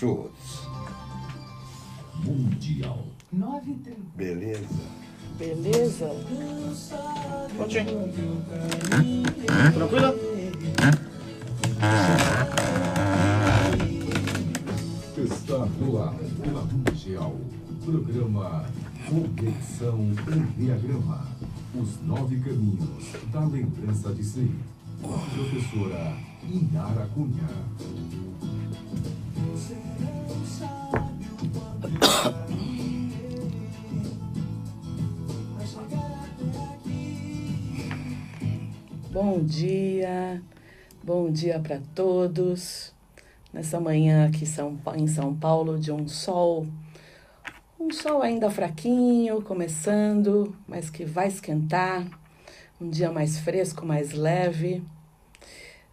Schultz. Mundial. Beleza. Beleza? Prontinho. Tranquilo? Está no ar pela Mundial. Programa Conexão Enneagrama. Os nove caminhos da lembrança de si. Com a professora Inara Cunha. Bom dia, bom dia para todos. Nessa manhã aqui em São Paulo, de um sol, um sol ainda fraquinho, começando, mas que vai esquentar. Um dia mais fresco, mais leve.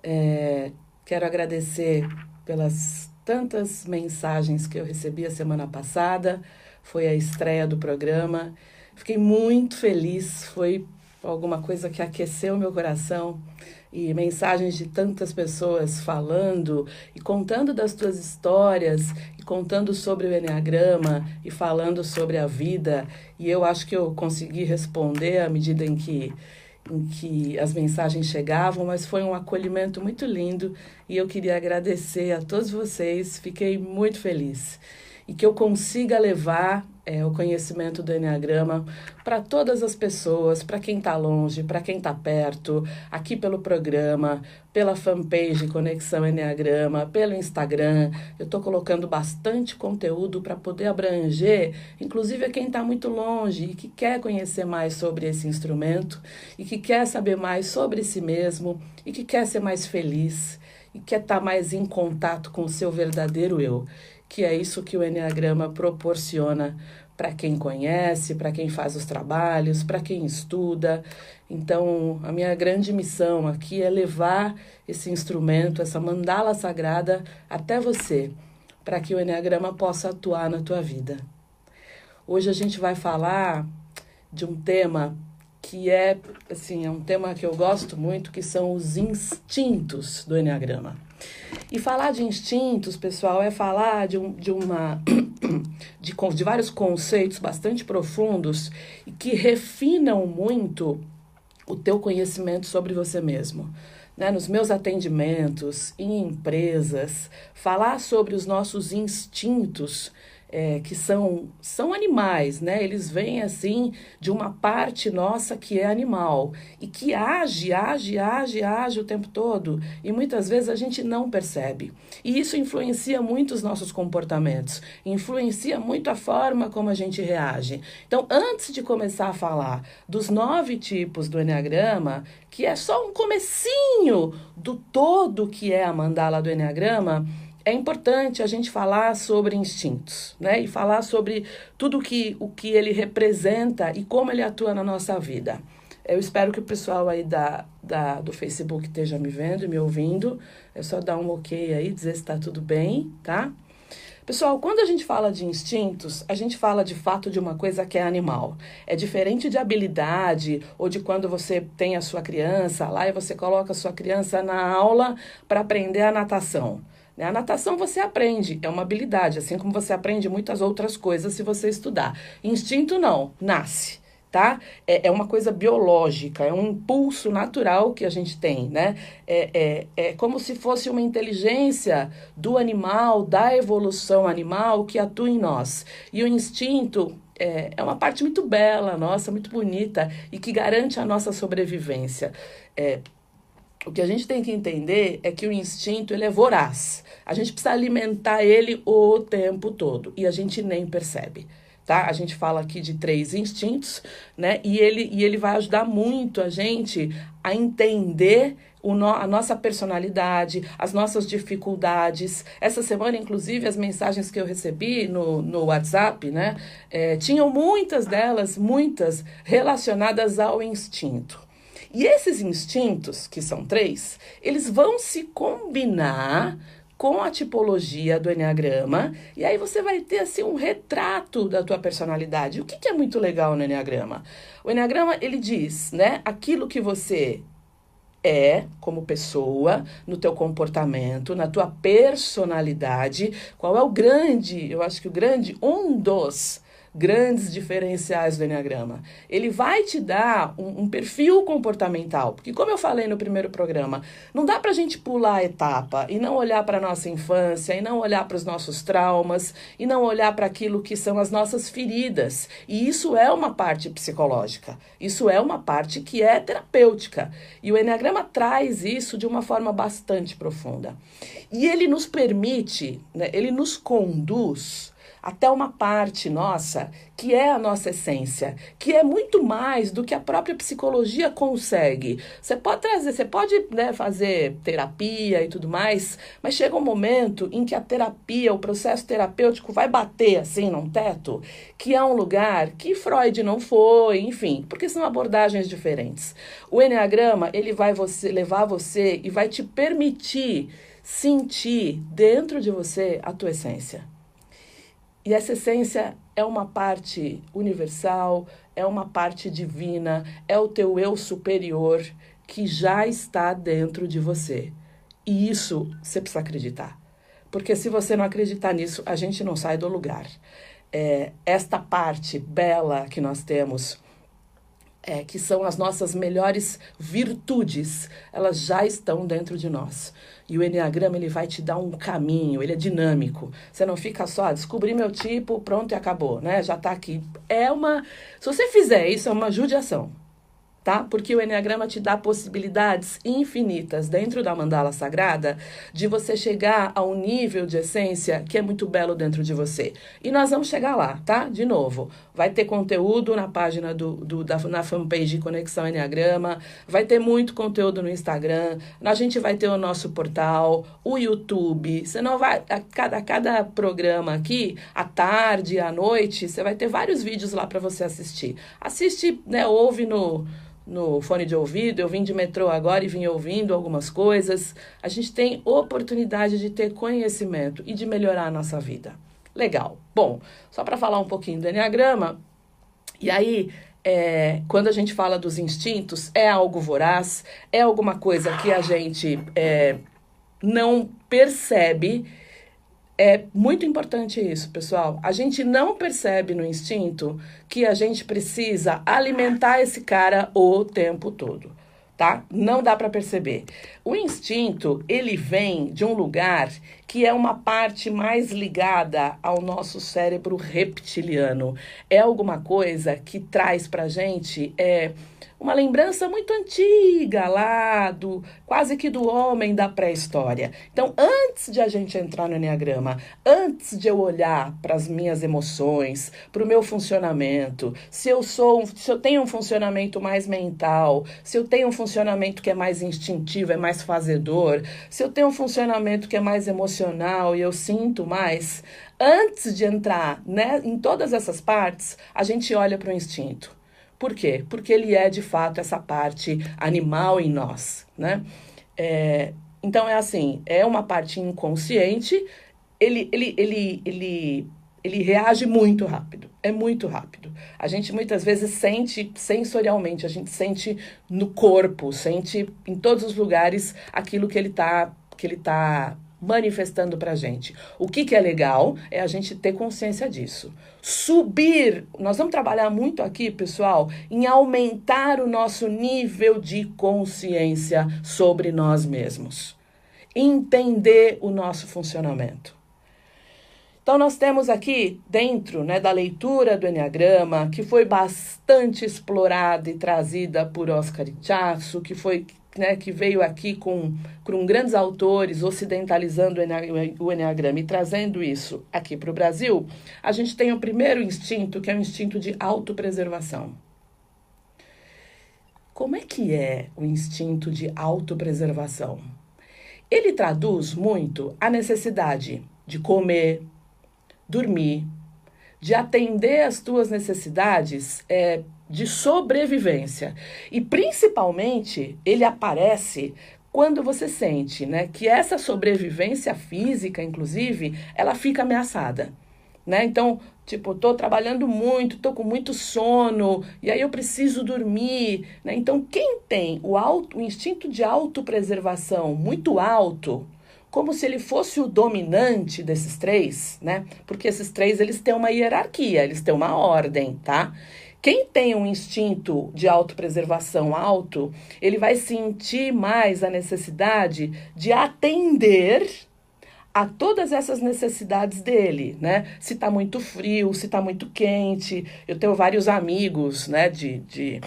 É, quero agradecer pelas tantas mensagens que eu recebi a semana passada. Foi a estreia do programa. Fiquei muito feliz. Foi alguma coisa que aqueceu meu coração e mensagens de tantas pessoas falando e contando das suas histórias e contando sobre o Enneagrama e falando sobre a vida. E eu acho que eu consegui responder à medida em que em que as mensagens chegavam, mas foi um acolhimento muito lindo e eu queria agradecer a todos vocês, fiquei muito feliz. E que eu consiga levar é, o conhecimento do Enneagrama para todas as pessoas, para quem está longe, para quem está perto, aqui pelo programa, pela fanpage Conexão Enneagrama, pelo Instagram. Eu estou colocando bastante conteúdo para poder abranger, inclusive a quem está muito longe e que quer conhecer mais sobre esse instrumento e que quer saber mais sobre si mesmo e que quer ser mais feliz e quer estar tá mais em contato com o seu verdadeiro eu que é isso que o Enneagrama proporciona para quem conhece, para quem faz os trabalhos, para quem estuda. Então, a minha grande missão aqui é levar esse instrumento, essa mandala sagrada até você, para que o Enneagrama possa atuar na tua vida. Hoje a gente vai falar de um tema que é, assim, é um tema que eu gosto muito, que são os instintos do Enneagrama. E falar de instintos, pessoal, é falar de, um, de uma de, de vários conceitos bastante profundos e que refinam muito o teu conhecimento sobre você mesmo. Né, nos meus atendimentos, em empresas, falar sobre os nossos instintos é, que são, são animais, né? Eles vêm assim de uma parte nossa que é animal e que age, age, age, age o tempo todo e muitas vezes a gente não percebe. E isso influencia muito os nossos comportamentos, influencia muito a forma como a gente reage. Então, antes de começar a falar dos nove tipos do Enneagrama, que é só um comecinho do todo que é a mandala do Enneagrama, é importante a gente falar sobre instintos, né? E falar sobre tudo que, o que ele representa e como ele atua na nossa vida. Eu espero que o pessoal aí da, da, do Facebook esteja me vendo e me ouvindo. É só dar um ok aí, dizer se está tudo bem, tá? Pessoal, quando a gente fala de instintos, a gente fala de fato de uma coisa que é animal. É diferente de habilidade ou de quando você tem a sua criança lá e você coloca a sua criança na aula para aprender a natação. Né? A natação você aprende, é uma habilidade, assim como você aprende muitas outras coisas se você estudar. Instinto não, nasce. Tá? É, é uma coisa biológica, é um impulso natural que a gente tem, né? É, é, é como se fosse uma inteligência do animal, da evolução animal que atua em nós. E o instinto é, é uma parte muito bela, nossa, muito bonita e que garante a nossa sobrevivência. É, o que a gente tem que entender é que o instinto ele é voraz. A gente precisa alimentar ele o tempo todo e a gente nem percebe. Tá? A gente fala aqui de três instintos, né? E ele, e ele vai ajudar muito a gente a entender o no, a nossa personalidade, as nossas dificuldades. Essa semana, inclusive, as mensagens que eu recebi no, no WhatsApp, né? É, tinham muitas delas, muitas, relacionadas ao instinto. E esses instintos, que são três, eles vão se combinar com a tipologia do Enneagrama, e aí você vai ter assim um retrato da tua personalidade. O que, que é muito legal no Enneagrama? O Enneagrama, ele diz, né, aquilo que você é como pessoa, no teu comportamento, na tua personalidade, qual é o grande, eu acho que o grande, um dos grandes diferenciais do Enneagrama. Ele vai te dar um, um, perfil comportamental, porque como eu falei no primeiro programa, não dá para a gente pular a etapa e não olhar para a nossa infância, e não olhar para os nossos traumas, e não olhar para aquilo que são as nossas feridas. E isso é uma parte psicológica, isso é uma parte que é terapêutica. E o Enneagrama traz isso de uma forma bastante profunda. E ele nos permite, né, ele nos conduz até uma parte nossa que é a nossa essência, que é muito mais do que a própria psicologia consegue. Você pode trazer, você pode né, fazer terapia e tudo mais, mas chega um momento em que a terapia, o processo terapêutico vai bater assim num teto, que é um lugar que Freud não foi, enfim, porque são abordagens diferentes. O Enneagrama, ele vai você, levar você e vai te permitir sentir dentro de você a tua essência. E essa essência é uma parte universal, é uma parte divina, é o teu eu superior que já está dentro de você. E isso você precisa acreditar. Porque se você não acreditar nisso, a gente não sai do lugar. É, esta parte bela que nós temos, é, que são as nossas melhores virtudes, elas já estão dentro de nós. E o Enneagrama ele vai te dar um caminho, ele é dinâmico. Você não fica só, ah, descobri meu tipo, pronto e acabou, né? Já está aqui. É uma. Se você fizer isso, é uma judiação tá? Porque o Enneagrama te dá possibilidades infinitas dentro da mandala sagrada de você chegar a um nível de essência que é muito belo dentro de você. E nós vamos chegar lá, tá? De novo, vai ter conteúdo na página do, do da, na fanpage Conexão Enneagrama, vai ter muito conteúdo no Instagram, a gente vai ter o nosso portal, o YouTube. Você não vai a cada, a cada programa aqui, à tarde, à noite, você vai ter vários vídeos lá para você assistir. Assiste, né, ouve no no fone de ouvido, eu vim de metrô agora e vim ouvindo algumas coisas. A gente tem oportunidade de ter conhecimento e de melhorar a nossa vida. Legal. Bom, só para falar um pouquinho do Enneagrama, e aí, é, quando a gente fala dos instintos, é algo voraz, é alguma coisa que a gente é, não percebe é muito importante isso, pessoal. A gente não percebe no instinto que a gente precisa alimentar esse cara o tempo todo, tá? Não dá para perceber. O instinto, ele vem de um lugar que é uma parte mais ligada ao nosso cérebro reptiliano. É alguma coisa que traz pra gente é uma lembrança muito antiga lá do quase que do homem da pré-história. Então, antes de a gente entrar no enneagrama, antes de eu olhar para as minhas emoções, para o meu funcionamento, se eu sou, se eu tenho um funcionamento mais mental, se eu tenho um funcionamento que é mais instintivo, é mais fazedor, se eu tenho um funcionamento que é mais emocional e eu sinto mais, antes de entrar né, em todas essas partes, a gente olha para o instinto. Por quê? Porque ele é de fato essa parte animal em nós, né? É, então é assim, é uma parte inconsciente, ele, ele, ele, ele, ele reage muito rápido, é muito rápido. A gente muitas vezes sente sensorialmente, a gente sente no corpo, sente em todos os lugares aquilo que ele está que ele tá manifestando para a gente. O que, que é legal é a gente ter consciência disso. Subir, nós vamos trabalhar muito aqui, pessoal, em aumentar o nosso nível de consciência sobre nós mesmos. Entender o nosso funcionamento. Então, nós temos aqui, dentro né, da leitura do Enneagrama, que foi bastante explorada e trazida por Oscar Ichaço, que foi né, que veio aqui com, com grandes autores ocidentalizando o Enneagrama e trazendo isso aqui para o Brasil, a gente tem o primeiro instinto, que é o instinto de autopreservação. Como é que é o instinto de autopreservação? Ele traduz muito a necessidade de comer, dormir, de atender às tuas necessidades é, de sobrevivência. E principalmente ele aparece quando você sente né, que essa sobrevivência física, inclusive, ela fica ameaçada. né? Então, tipo, tô trabalhando muito, tô com muito sono, e aí eu preciso dormir, né? Então, quem tem o, auto, o instinto de autopreservação muito alto, como se ele fosse o dominante desses três, né? Porque esses três, eles têm uma hierarquia, eles têm uma ordem, tá? Quem tem um instinto de autopreservação alto, ele vai sentir mais a necessidade de atender a todas essas necessidades dele, né? Se tá muito frio, se tá muito quente. Eu tenho vários amigos, né, de, de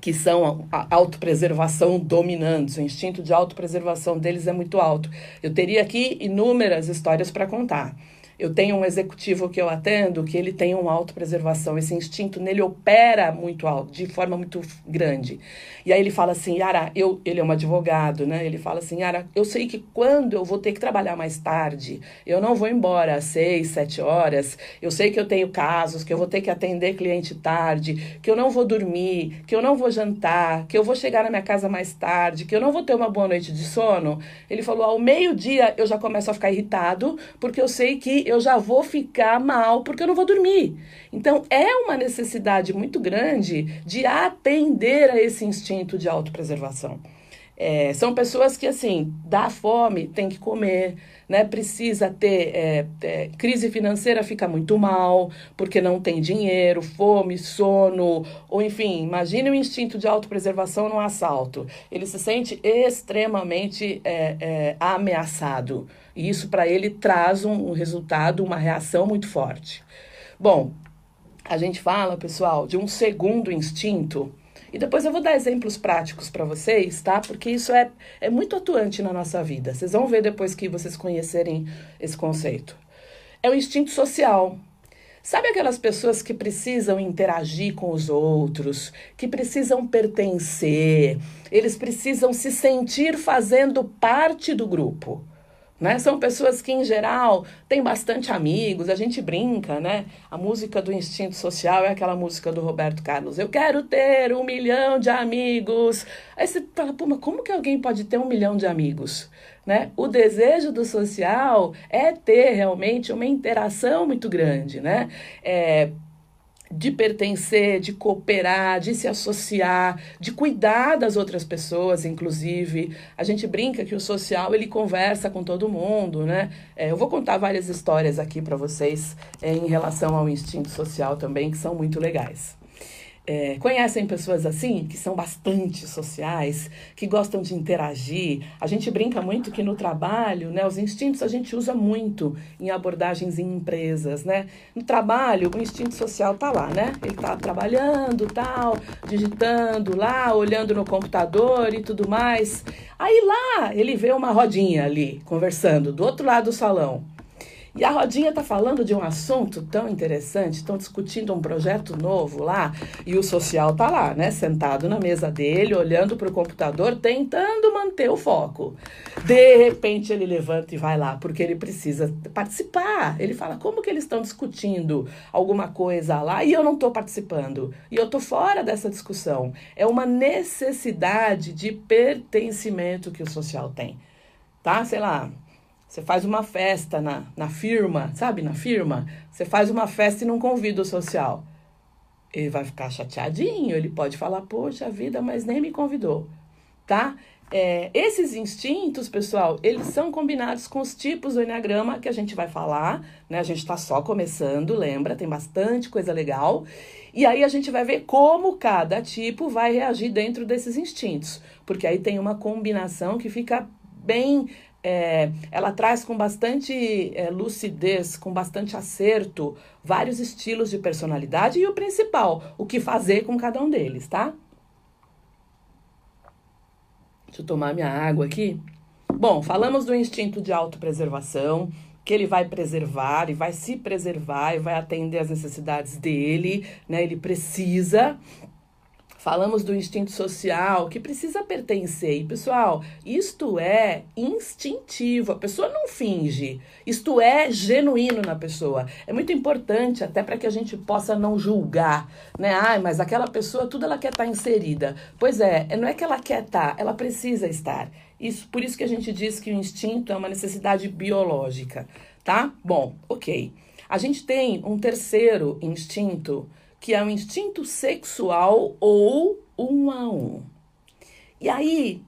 que são a autopreservação dominantes, o instinto de autopreservação deles é muito alto. Eu teria aqui inúmeras histórias para contar. Eu tenho um executivo que eu atendo que ele tem uma autopreservação, esse instinto nele opera muito alto, de forma muito grande. E aí ele fala assim, Yara, eu, ele é um advogado, né? Ele fala assim, Yara, eu sei que quando eu vou ter que trabalhar mais tarde, eu não vou embora às seis, sete horas, eu sei que eu tenho casos, que eu vou ter que atender cliente tarde, que eu não vou dormir, que eu não vou jantar, que eu vou chegar na minha casa mais tarde, que eu não vou ter uma boa noite de sono. Ele falou, ao meio-dia eu já começo a ficar irritado, porque eu sei que eu já vou ficar mal porque eu não vou dormir. Então, é uma necessidade muito grande de atender a esse instinto de autopreservação. É, são pessoas que, assim, dá fome, tem que comer, né? Precisa ter é, é, crise financeira, fica muito mal, porque não tem dinheiro, fome, sono, ou enfim, imagine o instinto de autopreservação no assalto. Ele se sente extremamente é, é, ameaçado. E isso para ele traz um, um resultado, uma reação muito forte. Bom, a gente fala, pessoal, de um segundo instinto. E depois eu vou dar exemplos práticos para vocês, tá? Porque isso é, é muito atuante na nossa vida. Vocês vão ver depois que vocês conhecerem esse conceito. É o instinto social. Sabe aquelas pessoas que precisam interagir com os outros, que precisam pertencer, eles precisam se sentir fazendo parte do grupo. Né? São pessoas que, em geral, têm bastante amigos, a gente brinca, né? A música do instinto social é aquela música do Roberto Carlos. Eu quero ter um milhão de amigos. Aí você fala, pô, mas como que alguém pode ter um milhão de amigos? Né? O desejo do social é ter realmente uma interação muito grande, né? É, de pertencer, de cooperar, de se associar, de cuidar das outras pessoas, inclusive. A gente brinca que o social ele conversa com todo mundo, né? É, eu vou contar várias histórias aqui para vocês é, em relação ao instinto social também, que são muito legais. É, conhecem pessoas assim, que são bastante sociais, que gostam de interagir. A gente brinca muito que no trabalho, né, os instintos a gente usa muito em abordagens em empresas, né? No trabalho, o instinto social tá lá, né? Ele tá trabalhando, tal, digitando lá, olhando no computador e tudo mais. Aí lá, ele vê uma rodinha ali, conversando, do outro lado do salão. E a Rodinha está falando de um assunto tão interessante, estão discutindo um projeto novo lá, e o social está lá, né, sentado na mesa dele, olhando para o computador, tentando manter o foco. De repente ele levanta e vai lá, porque ele precisa participar. Ele fala: como que eles estão discutindo alguma coisa lá e eu não estou participando? E eu estou fora dessa discussão. É uma necessidade de pertencimento que o social tem. Tá? Sei lá, você faz uma festa na, na firma, sabe? Na firma. Você faz uma festa e não convida o social. Ele vai ficar chateadinho, ele pode falar, poxa vida, mas nem me convidou, tá? É, esses instintos, pessoal, eles são combinados com os tipos do Enneagrama que a gente vai falar, né? A gente está só começando, lembra? Tem bastante coisa legal. E aí a gente vai ver como cada tipo vai reagir dentro desses instintos. Porque aí tem uma combinação que fica bem é, ela traz com bastante é, lucidez, com bastante acerto, vários estilos de personalidade e o principal, o que fazer com cada um deles, tá? Deixa eu tomar minha água aqui. Bom, falamos do instinto de autopreservação, que ele vai preservar e vai se preservar e vai atender às necessidades dele, né? Ele precisa Falamos do instinto social que precisa pertencer. E, pessoal, isto é instintivo. A pessoa não finge. Isto é genuíno na pessoa. É muito importante até para que a gente possa não julgar, né? Ai, mas aquela pessoa, tudo ela quer estar tá inserida. Pois é, não é que ela quer estar, tá, ela precisa estar. Isso, por isso que a gente diz que o instinto é uma necessidade biológica, tá? Bom, ok. A gente tem um terceiro instinto, que é o instinto sexual ou um a um. E aí,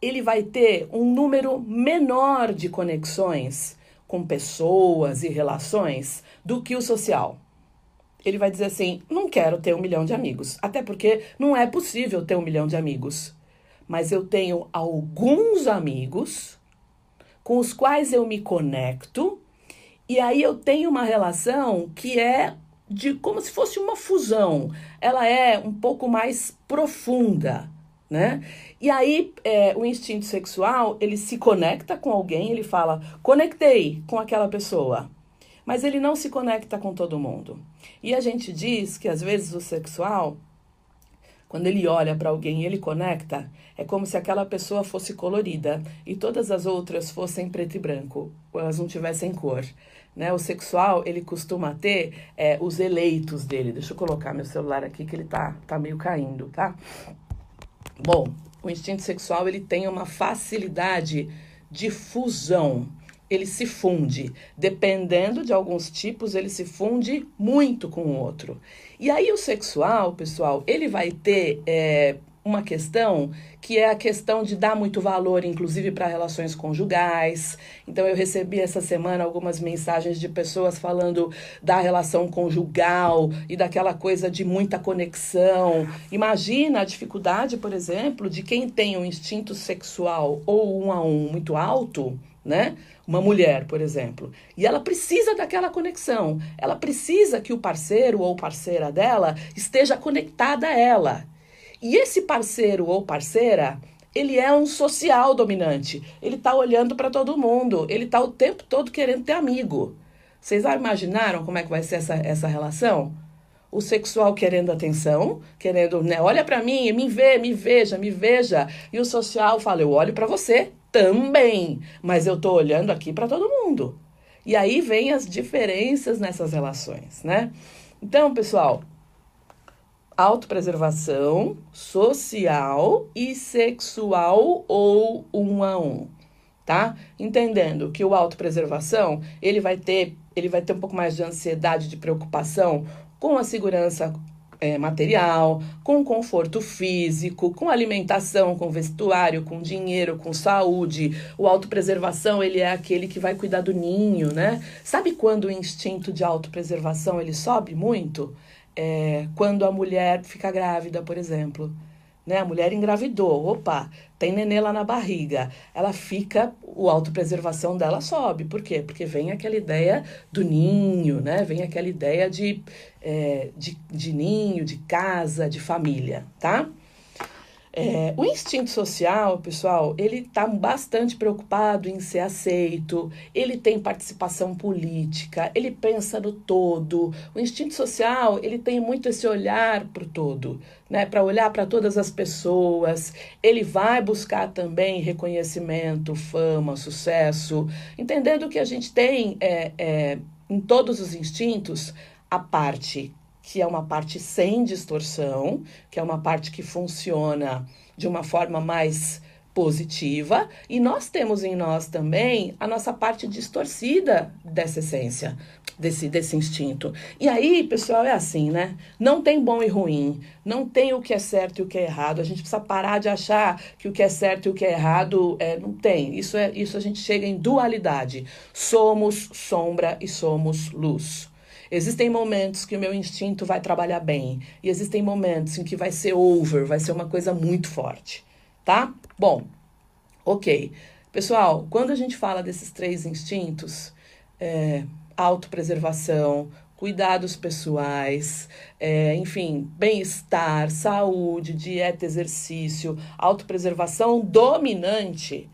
ele vai ter um número menor de conexões com pessoas e relações do que o social. Ele vai dizer assim: não quero ter um milhão de amigos. Até porque não é possível ter um milhão de amigos. Mas eu tenho alguns amigos com os quais eu me conecto, e aí eu tenho uma relação que é de como se fosse uma fusão. Ela é um pouco mais profunda né? E aí é, o instinto sexual ele se conecta com alguém, ele fala conectei com aquela pessoa, mas ele não se conecta com todo mundo. E a gente diz que às vezes o sexual quando ele olha para alguém e ele conecta, é como se aquela pessoa fosse colorida e todas as outras fossem preto e branco, elas não tivessem cor. Né? O sexual, ele costuma ter é, os eleitos dele. Deixa eu colocar meu celular aqui que ele tá, tá meio caindo, tá? Bom, o instinto sexual ele tem uma facilidade de fusão. Ele se funde. Dependendo de alguns tipos, ele se funde muito com o outro. E aí o sexual, pessoal, ele vai ter é, uma questão que é a questão de dar muito valor, inclusive para relações conjugais. Então, eu recebi essa semana algumas mensagens de pessoas falando da relação conjugal e daquela coisa de muita conexão. Imagina a dificuldade, por exemplo, de quem tem um instinto sexual ou um a um muito alto, né? Uma mulher, por exemplo, e ela precisa daquela conexão. Ela precisa que o parceiro ou parceira dela esteja conectada a ela. E esse parceiro ou parceira, ele é um social dominante. Ele está olhando para todo mundo. Ele está o tempo todo querendo ter amigo. Vocês já imaginaram como é que vai ser essa, essa relação? O sexual querendo atenção, querendo, né, olha para mim, me vê, me veja, me veja. E o social fala, eu olho para você também, mas eu tô olhando aqui para todo mundo. E aí vem as diferenças nessas relações, né? Então, pessoal, autopreservação social e sexual ou um a um, tá? Entendendo que o autopreservação, ele vai ter, ele vai ter um pouco mais de ansiedade, de preocupação com a segurança é, material, com conforto físico, com alimentação, com vestuário, com dinheiro, com saúde. O autopreservação, ele é aquele que vai cuidar do ninho, né? Sabe quando o instinto de autopreservação ele sobe muito? É, quando a mulher fica grávida, por exemplo. Né? A mulher engravidou, opa, tem nenê lá na barriga. Ela fica, o autopreservação dela sobe. Por quê? Porque vem aquela ideia do ninho, né? Vem aquela ideia de, é, de, de ninho, de casa, de família, tá? É, o instinto social, pessoal, ele está bastante preocupado em ser aceito, ele tem participação política, ele pensa no todo. O instinto social, ele tem muito esse olhar para o todo, né? para olhar para todas as pessoas. Ele vai buscar também reconhecimento, fama, sucesso, entendendo que a gente tem é, é, em todos os instintos a parte que é uma parte sem distorção, que é uma parte que funciona de uma forma mais positiva, e nós temos em nós também a nossa parte distorcida dessa essência, desse, desse instinto. E aí, pessoal, é assim, né? Não tem bom e ruim, não tem o que é certo e o que é errado. A gente precisa parar de achar que o que é certo e o que é errado é, não tem. Isso é isso a gente chega em dualidade. Somos sombra e somos luz. Existem momentos que o meu instinto vai trabalhar bem e existem momentos em que vai ser over, vai ser uma coisa muito forte, tá? Bom, ok. Pessoal, quando a gente fala desses três instintos, é, autopreservação, cuidados pessoais, é, enfim, bem-estar, saúde, dieta, exercício, autopreservação dominante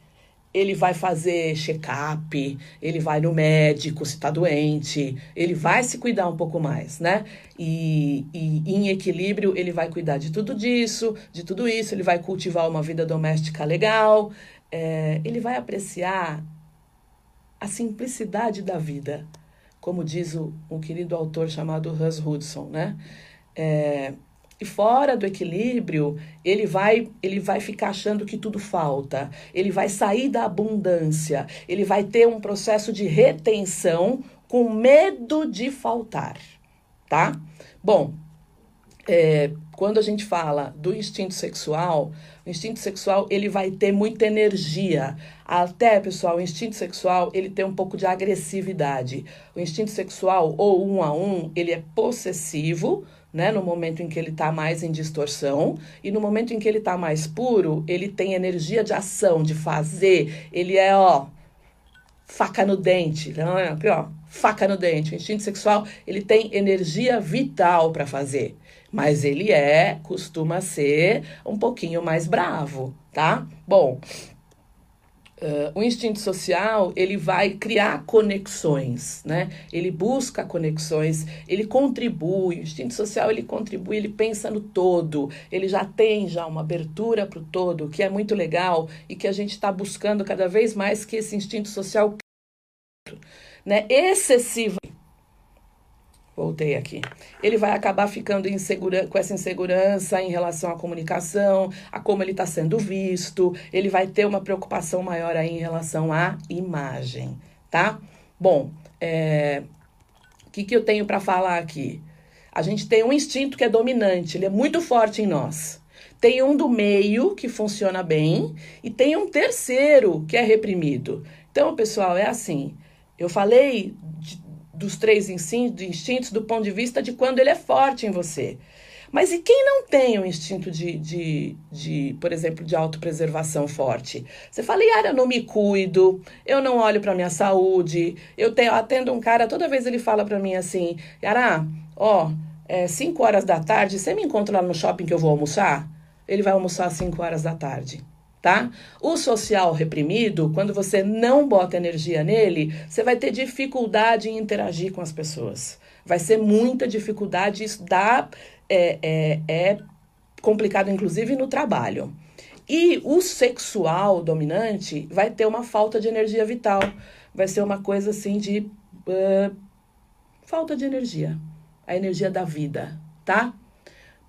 ele vai fazer check-up, ele vai no médico se está doente, ele vai se cuidar um pouco mais, né? E, e, em equilíbrio, ele vai cuidar de tudo disso, de tudo isso, ele vai cultivar uma vida doméstica legal, é, ele vai apreciar a simplicidade da vida, como diz o, o querido autor chamado Hans Hudson, né? É, e fora do equilíbrio, ele vai, ele vai ficar achando que tudo falta. Ele vai sair da abundância. Ele vai ter um processo de retenção com medo de faltar, tá? Bom, é, quando a gente fala do instinto sexual, o instinto sexual ele vai ter muita energia. Até, pessoal, o instinto sexual ele tem um pouco de agressividade. O instinto sexual, ou um a um, ele é possessivo, né? No momento em que ele está mais em distorção. E no momento em que ele está mais puro, ele tem energia de ação, de fazer. Ele é, ó, faca no dente. Não é? Aqui, ó, faca no dente. O instinto sexual, ele tem energia vital para fazer mas ele é, costuma ser um pouquinho mais bravo, tá? Bom, Uh, o instinto social ele vai criar conexões, né? Ele busca conexões, ele contribui. O instinto social ele contribui, ele pensa no todo, ele já tem já uma abertura para o todo, que é muito legal e que a gente está buscando cada vez mais que esse instinto social, né? Excessivo Voltei aqui. Ele vai acabar ficando com essa insegurança em relação à comunicação, a como ele está sendo visto. Ele vai ter uma preocupação maior aí em relação à imagem, tá? Bom, é... o que, que eu tenho para falar aqui? A gente tem um instinto que é dominante, ele é muito forte em nós. Tem um do meio que funciona bem e tem um terceiro que é reprimido. Então, pessoal, é assim. Eu falei dos três instintos do ponto de vista de quando ele é forte em você. Mas e quem não tem um instinto de, de, de por exemplo, de autopreservação forte? Você fala, Yara, eu não me cuido, eu não olho para minha saúde, eu tenho, atendo um cara, toda vez ele fala para mim assim, Yara, ó, é 5 horas da tarde, você me encontra lá no shopping que eu vou almoçar? Ele vai almoçar às 5 horas da tarde tá? O social reprimido, quando você não bota energia nele, você vai ter dificuldade em interagir com as pessoas. Vai ser muita dificuldade, isso dá, é, é, é complicado, inclusive, no trabalho. E o sexual dominante vai ter uma falta de energia vital. Vai ser uma coisa assim de uh, falta de energia. A energia da vida, tá?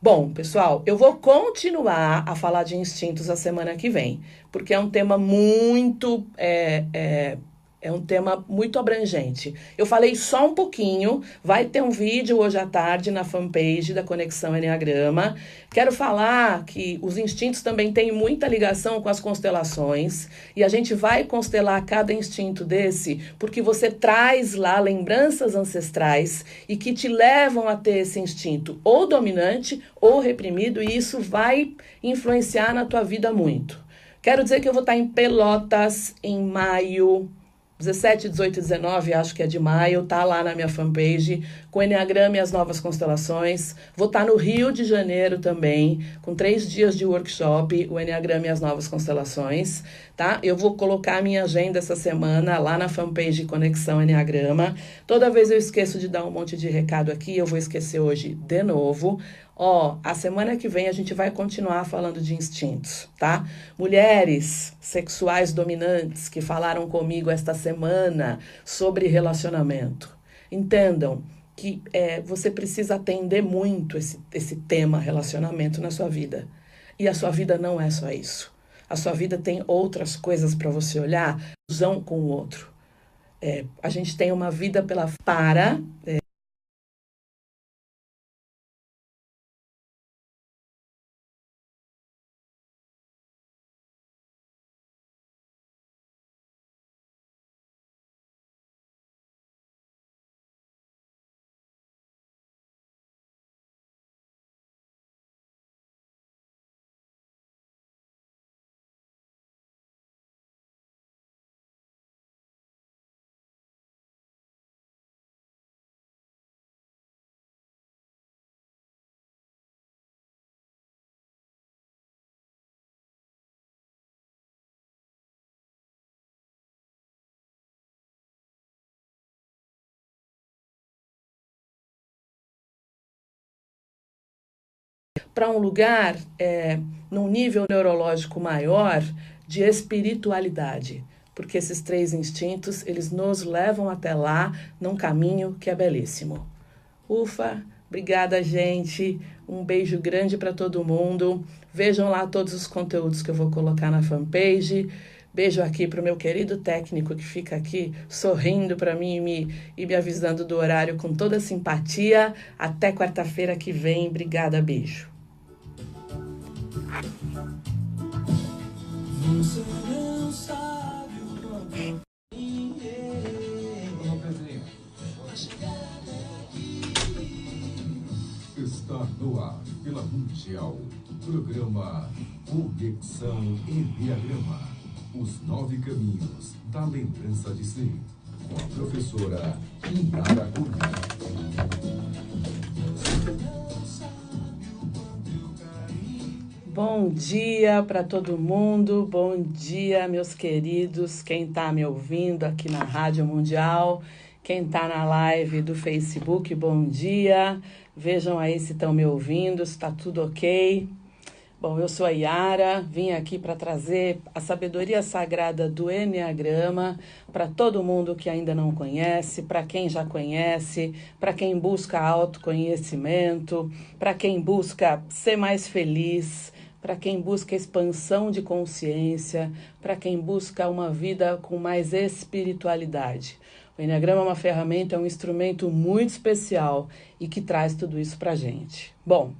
Bom, pessoal, eu vou continuar a falar de instintos a semana que vem, porque é um tema muito é, é, é um tema muito abrangente. Eu falei só um pouquinho, vai ter um vídeo hoje à tarde na fanpage da Conexão Enneagrama. Quero falar que os instintos também têm muita ligação com as constelações e a gente vai constelar cada instinto desse porque você traz lá lembranças ancestrais e que te levam a ter esse instinto ou dominante ou reprimido e isso vai influenciar na tua vida muito. Quero dizer que eu vou estar em Pelotas em maio 17, 18 e 19, acho que é de maio, tá lá na minha fanpage, com Enneagrama e as novas constelações. Vou estar tá no Rio de Janeiro também, com três dias de workshop, o Enneagrama e as novas constelações, tá? Eu vou colocar a minha agenda essa semana lá na fanpage Conexão Enneagrama. Toda vez eu esqueço de dar um monte de recado aqui, eu vou esquecer hoje de novo. Ó, a semana que vem a gente vai continuar falando de instintos, tá? Mulheres sexuais dominantes que falaram comigo esta semana sobre relacionamento. Entendam que é, você precisa atender muito esse, esse tema relacionamento na sua vida. E a sua vida não é só isso. A sua vida tem outras coisas para você olhar, usão com o outro. É, a gente tem uma vida pela para. É, para um lugar é, num nível neurológico maior de espiritualidade, porque esses três instintos eles nos levam até lá num caminho que é belíssimo. Ufa, obrigada gente, um beijo grande para todo mundo. Vejam lá todos os conteúdos que eu vou colocar na fanpage. Beijo aqui para o meu querido técnico que fica aqui sorrindo para mim e me, e me avisando do horário com toda simpatia. Até quarta-feira que vem. Obrigada, beijo. Você não sabe o Está no ar pela Mundial. Programa Conexão Enneagrama. Os Nove Caminhos da Lembrança de Si. Com a professora Inara Cunha. Bom dia para todo mundo, bom dia, meus queridos, quem está me ouvindo aqui na Rádio Mundial, quem está na live do Facebook, bom dia. Vejam aí se estão me ouvindo, se está tudo ok. Bom, eu sou a Yara, vim aqui para trazer a sabedoria sagrada do Enneagrama para todo mundo que ainda não conhece, para quem já conhece, para quem busca autoconhecimento, para quem busca ser mais feliz, para quem busca expansão de consciência, para quem busca uma vida com mais espiritualidade. O Enneagrama é uma ferramenta, é um instrumento muito especial e que traz tudo isso para gente. Bom,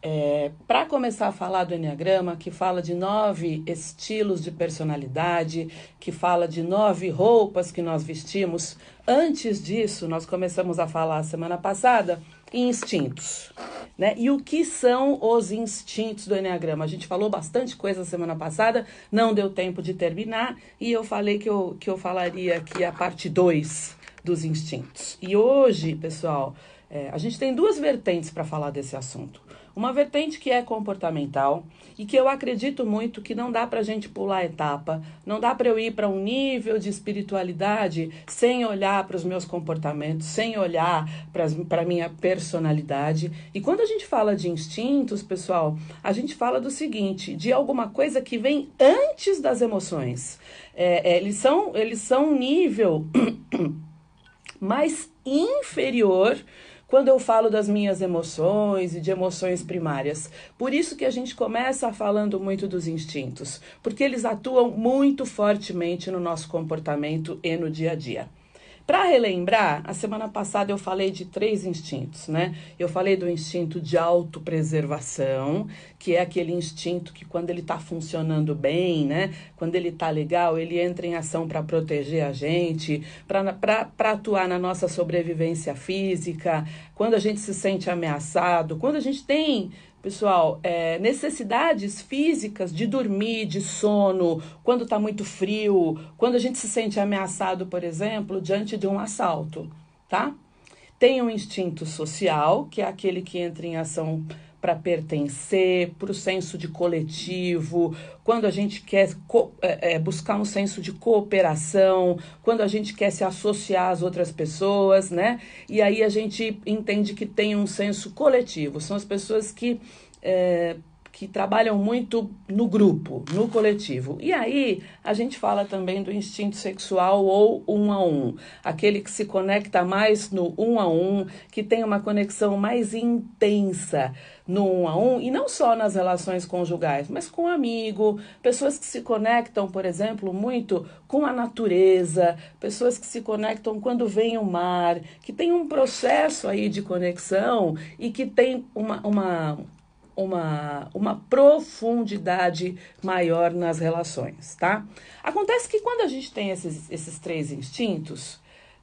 é, para começar a falar do Enneagrama, que fala de nove estilos de personalidade, que fala de nove roupas que nós vestimos, antes disso, nós começamos a falar semana passada instintos. Né? E o que são os instintos do Enneagrama? A gente falou bastante coisa semana passada, não deu tempo de terminar, e eu falei que eu, que eu falaria aqui a parte 2 dos instintos. E hoje, pessoal, é, a gente tem duas vertentes para falar desse assunto. Uma vertente que é comportamental e que eu acredito muito que não dá para a gente pular etapa, não dá para eu ir para um nível de espiritualidade sem olhar para os meus comportamentos, sem olhar para a minha personalidade. E quando a gente fala de instintos, pessoal, a gente fala do seguinte: de alguma coisa que vem antes das emoções. É, é, eles, são, eles são um nível mais inferior quando eu falo das minhas emoções e de emoções primárias. Por isso que a gente começa falando muito dos instintos, porque eles atuam muito fortemente no nosso comportamento e no dia a dia. Para relembrar, a semana passada eu falei de três instintos, né? Eu falei do instinto de autopreservação, que é aquele instinto que quando ele está funcionando bem, né? Quando ele está legal, ele entra em ação para proteger a gente, para atuar na nossa sobrevivência física, quando a gente se sente ameaçado, quando a gente tem Pessoal, é, necessidades físicas de dormir, de sono, quando está muito frio, quando a gente se sente ameaçado, por exemplo, diante de um assalto, tá? Tem um instinto social, que é aquele que entra em ação para pertencer, para o senso de coletivo, quando a gente quer é, é, buscar um senso de cooperação, quando a gente quer se associar às outras pessoas, né? E aí a gente entende que tem um senso coletivo, são as pessoas que é, que trabalham muito no grupo, no coletivo. E aí a gente fala também do instinto sexual ou um a um, aquele que se conecta mais no um a um, que tem uma conexão mais intensa no um a um, e não só nas relações conjugais, mas com amigo, pessoas que se conectam, por exemplo, muito com a natureza, pessoas que se conectam quando vem o mar, que tem um processo aí de conexão e que tem uma, uma uma, uma profundidade maior nas relações, tá? Acontece que quando a gente tem esses, esses três instintos,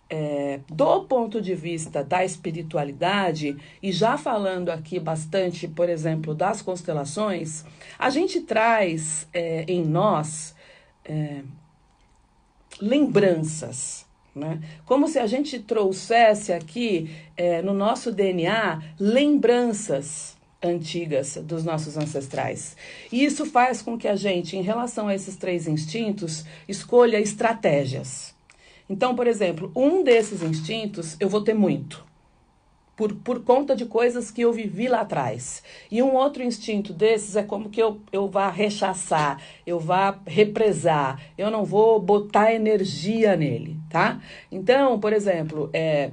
é, do ponto de vista da espiritualidade, e já falando aqui bastante, por exemplo, das constelações, a gente traz é, em nós é, lembranças. Né? Como se a gente trouxesse aqui é, no nosso DNA lembranças antigas dos nossos ancestrais. E isso faz com que a gente, em relação a esses três instintos, escolha estratégias. Então, por exemplo, um desses instintos eu vou ter muito. Por, por conta de coisas que eu vivi lá atrás. E um outro instinto desses é como que eu, eu vá rechaçar, eu vá represar, eu não vou botar energia nele, tá? Então, por exemplo, é,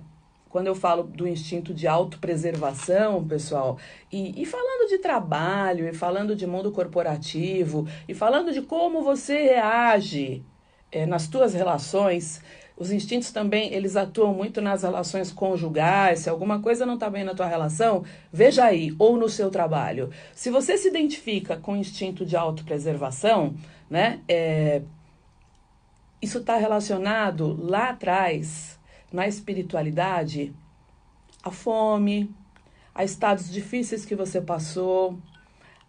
quando eu falo do instinto de autopreservação, pessoal, e, e, falando de trabalho, e falando de mundo corporativo, e falando de como você reage é, nas tuas relações, os instintos também, eles atuam muito nas relações conjugais. Se alguma coisa não está bem na tua relação, veja aí, ou no seu trabalho. Se você se identifica com o instinto de autopreservação, né, é, isso está relacionado lá atrás, na espiritualidade, a fome, a estados difíceis que você passou,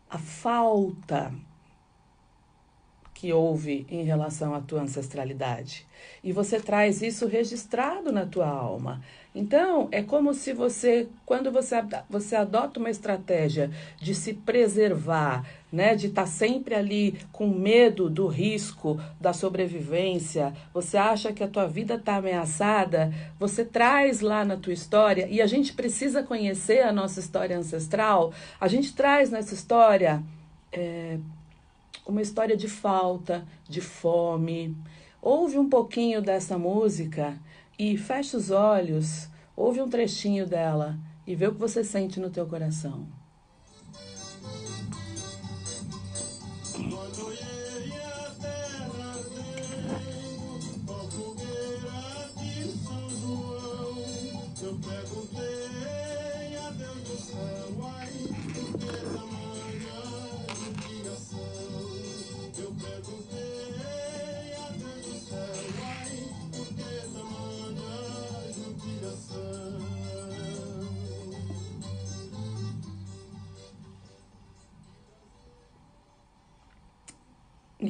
a falta que houve em relação à tua ancestralidade. E você traz isso registrado na tua alma. Então, é como se você, quando você, você adota uma estratégia de se preservar, né, de estar tá sempre ali com medo do risco, da sobrevivência, você acha que a tua vida está ameaçada, você traz lá na tua história, e a gente precisa conhecer a nossa história ancestral, a gente traz nessa história. É, uma história de falta, de fome. Ouve um pouquinho dessa música e fecha os olhos, ouve um trechinho dela e vê o que você sente no teu coração.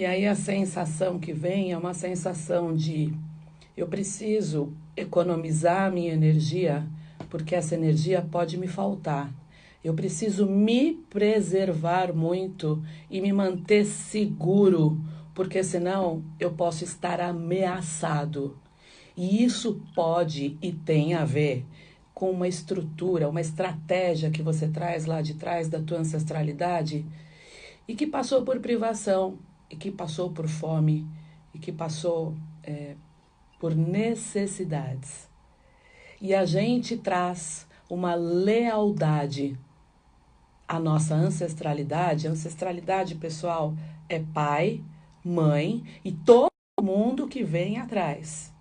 E aí a sensação que vem é uma sensação de eu preciso economizar minha energia, porque essa energia pode me faltar. Eu preciso me preservar muito e me manter seguro, porque senão eu posso estar ameaçado. E isso pode e tem a ver com uma estrutura, uma estratégia que você traz lá de trás da tua ancestralidade e que passou por privação, e que passou por fome e que passou é, por necessidades. E a gente traz uma lealdade à nossa ancestralidade. Ancestralidade, pessoal, é pai, mãe e todo mundo que vem atrás.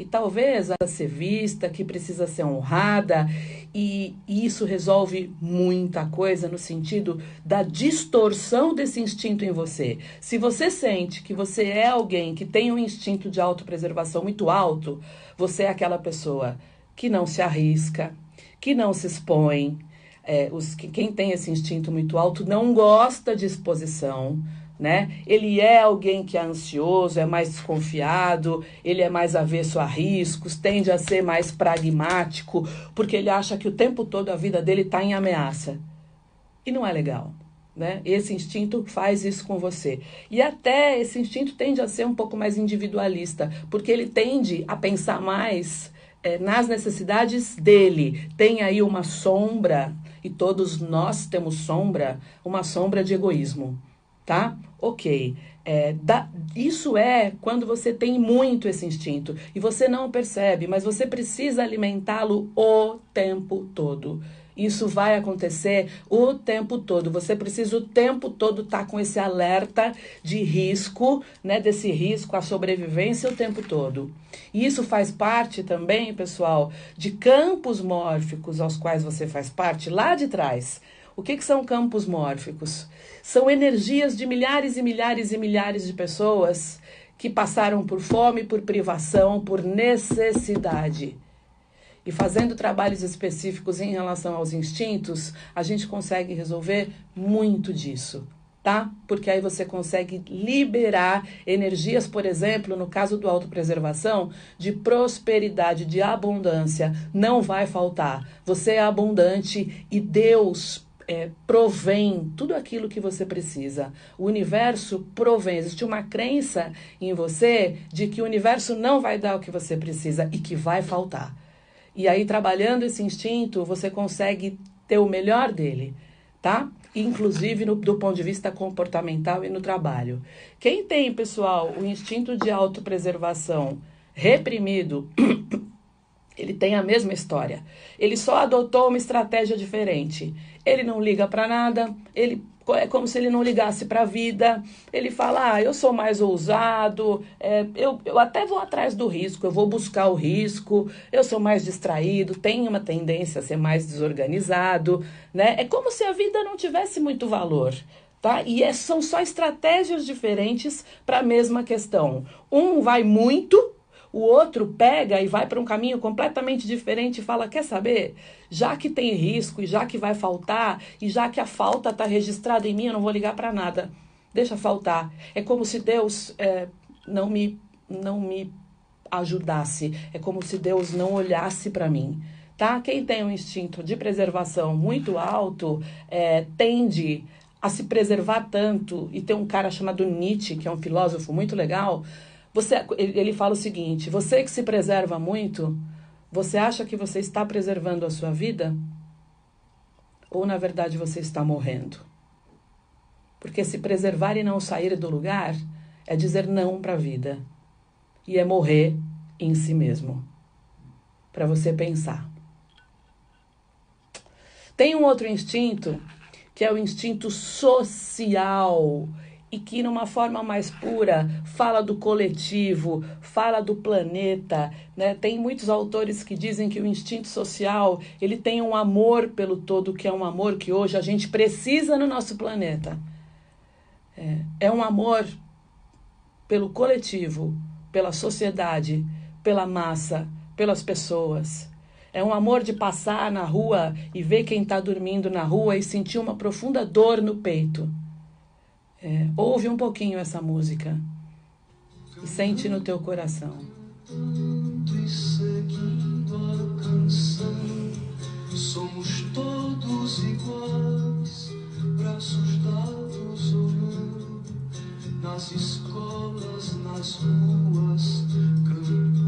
E talvez ela ser vista, que precisa ser honrada, e isso resolve muita coisa no sentido da distorção desse instinto em você. Se você sente que você é alguém que tem um instinto de autopreservação muito alto, você é aquela pessoa que não se arrisca, que não se expõe. É, os, que, quem tem esse instinto muito alto não gosta de exposição né? Ele é alguém que é ansioso, é mais desconfiado, ele é mais avesso a riscos, tende a ser mais pragmático, porque ele acha que o tempo todo a vida dele está em ameaça. E não é legal. Né? Esse instinto faz isso com você. E até esse instinto tende a ser um pouco mais individualista, porque ele tende a pensar mais é, nas necessidades dele. Tem aí uma sombra, e todos nós temos sombra, uma sombra de egoísmo tá? Ok. É, da, isso é quando você tem muito esse instinto e você não percebe, mas você precisa alimentá-lo o tempo todo. Isso vai acontecer o tempo todo. Você precisa o tempo todo estar tá com esse alerta de risco, né? Desse risco à sobrevivência o tempo todo. E isso faz parte também, pessoal, de campos mórficos aos quais você faz parte lá de trás. O que, que são campos mórficos? São energias de milhares e milhares e milhares de pessoas que passaram por fome, por privação, por necessidade. E fazendo trabalhos específicos em relação aos instintos, a gente consegue resolver muito disso, tá? Porque aí você consegue liberar energias, por exemplo, no caso do autopreservação, de prosperidade, de abundância. Não vai faltar. Você é abundante e Deus é, provém tudo aquilo que você precisa. O universo provém. Existe uma crença em você de que o universo não vai dar o que você precisa e que vai faltar. E aí, trabalhando esse instinto, você consegue ter o melhor dele, tá? Inclusive no, do ponto de vista comportamental e no trabalho. Quem tem, pessoal, o instinto de autopreservação reprimido Ele tem a mesma história. Ele só adotou uma estratégia diferente. Ele não liga para nada, ele é como se ele não ligasse para a vida. Ele fala: Ah, eu sou mais ousado, é, eu, eu até vou atrás do risco, eu vou buscar o risco, eu sou mais distraído, tenho uma tendência a ser mais desorganizado. Né? É como se a vida não tivesse muito valor. Tá? E é, são só estratégias diferentes para a mesma questão. Um vai muito o outro pega e vai para um caminho completamente diferente e fala: quer saber? Já que tem risco e já que vai faltar e já que a falta está registrada em mim, eu não vou ligar para nada. Deixa faltar. É como se Deus é, não me não me ajudasse. É como se Deus não olhasse para mim. Tá? Quem tem um instinto de preservação muito alto é, tende a se preservar tanto. E tem um cara chamado Nietzsche, que é um filósofo muito legal, você, ele fala o seguinte: você que se preserva muito, você acha que você está preservando a sua vida? Ou na verdade você está morrendo? Porque se preservar e não sair do lugar é dizer não para a vida e é morrer em si mesmo. Para você pensar. Tem um outro instinto que é o instinto social e que, numa forma mais pura, fala do coletivo, fala do planeta. Né? Tem muitos autores que dizem que o instinto social ele tem um amor pelo todo, que é um amor que hoje a gente precisa no nosso planeta. É, é um amor pelo coletivo, pela sociedade, pela massa, pelas pessoas. É um amor de passar na rua e ver quem está dormindo na rua e sentir uma profunda dor no peito. É, ouve um pouquinho essa música e sente no teu coração. Somos todos iguais, braços dados ou não, nas escolas, nas ruas, campos,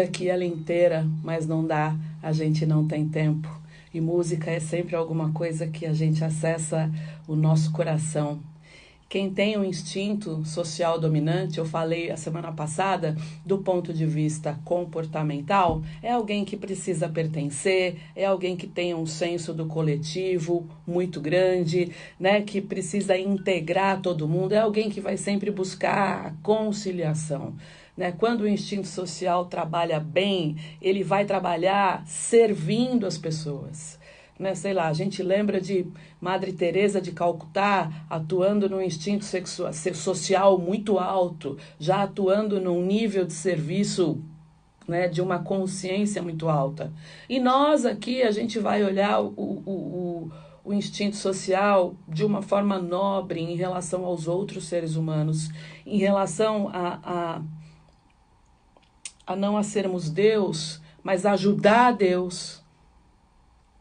Queria aqui ela inteira, mas não dá, a gente não tem tempo. E música é sempre alguma coisa que a gente acessa o nosso coração. Quem tem um instinto social dominante, eu falei a semana passada, do ponto de vista comportamental, é alguém que precisa pertencer, é alguém que tem um senso do coletivo muito grande, né, que precisa integrar todo mundo, é alguém que vai sempre buscar a conciliação. Né? Quando o instinto social trabalha bem, ele vai trabalhar servindo as pessoas. Né? Sei lá, a gente lembra de Madre Teresa de Calcutá atuando num instinto sexual, social muito alto, já atuando num nível de serviço né, de uma consciência muito alta. E nós aqui, a gente vai olhar o, o, o, o instinto social de uma forma nobre em relação aos outros seres humanos, em relação a, a a não a sermos Deus, mas a ajudar Deus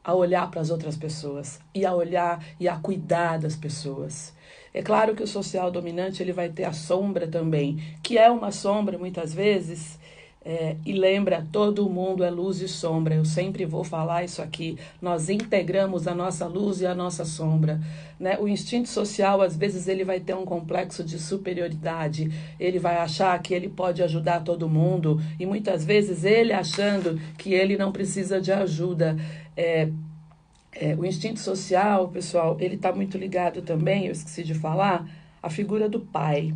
a olhar para as outras pessoas e a olhar e a cuidar das pessoas. É claro que o social dominante ele vai ter a sombra também, que é uma sombra muitas vezes é, e lembra, todo mundo é luz e sombra. Eu sempre vou falar isso aqui. Nós integramos a nossa luz e a nossa sombra. Né? O instinto social, às vezes, ele vai ter um complexo de superioridade. Ele vai achar que ele pode ajudar todo mundo. E muitas vezes ele achando que ele não precisa de ajuda. É, é, o instinto social, pessoal, ele está muito ligado também, eu esqueci de falar, à figura do pai.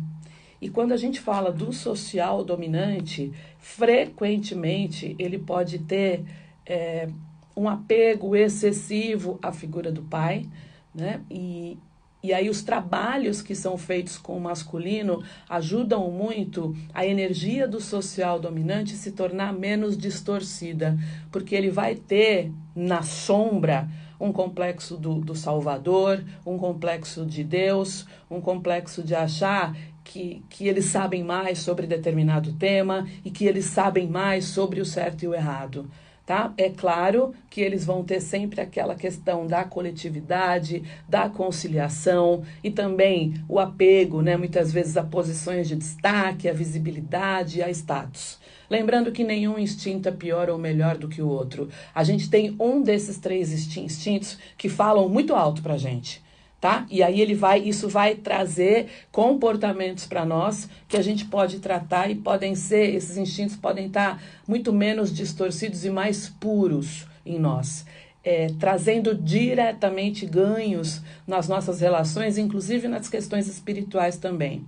E quando a gente fala do social dominante, frequentemente ele pode ter é, um apego excessivo à figura do pai, né? E, e aí os trabalhos que são feitos com o masculino ajudam muito a energia do social dominante se tornar menos distorcida, porque ele vai ter na sombra um complexo do, do Salvador, um complexo de Deus, um complexo de achar que, que eles sabem mais sobre determinado tema e que eles sabem mais sobre o certo e o errado. Tá? É claro que eles vão ter sempre aquela questão da coletividade, da conciliação e também o apego, né, muitas vezes a posições de destaque, a visibilidade, a status. Lembrando que nenhum instinto é pior ou melhor do que o outro. A gente tem um desses três instintos que falam muito alto pra gente tá? E aí ele vai, isso vai trazer comportamentos para nós que a gente pode tratar e podem ser, esses instintos podem estar tá muito menos distorcidos e mais puros em nós. É, trazendo diretamente ganhos nas nossas relações, inclusive nas questões espirituais também.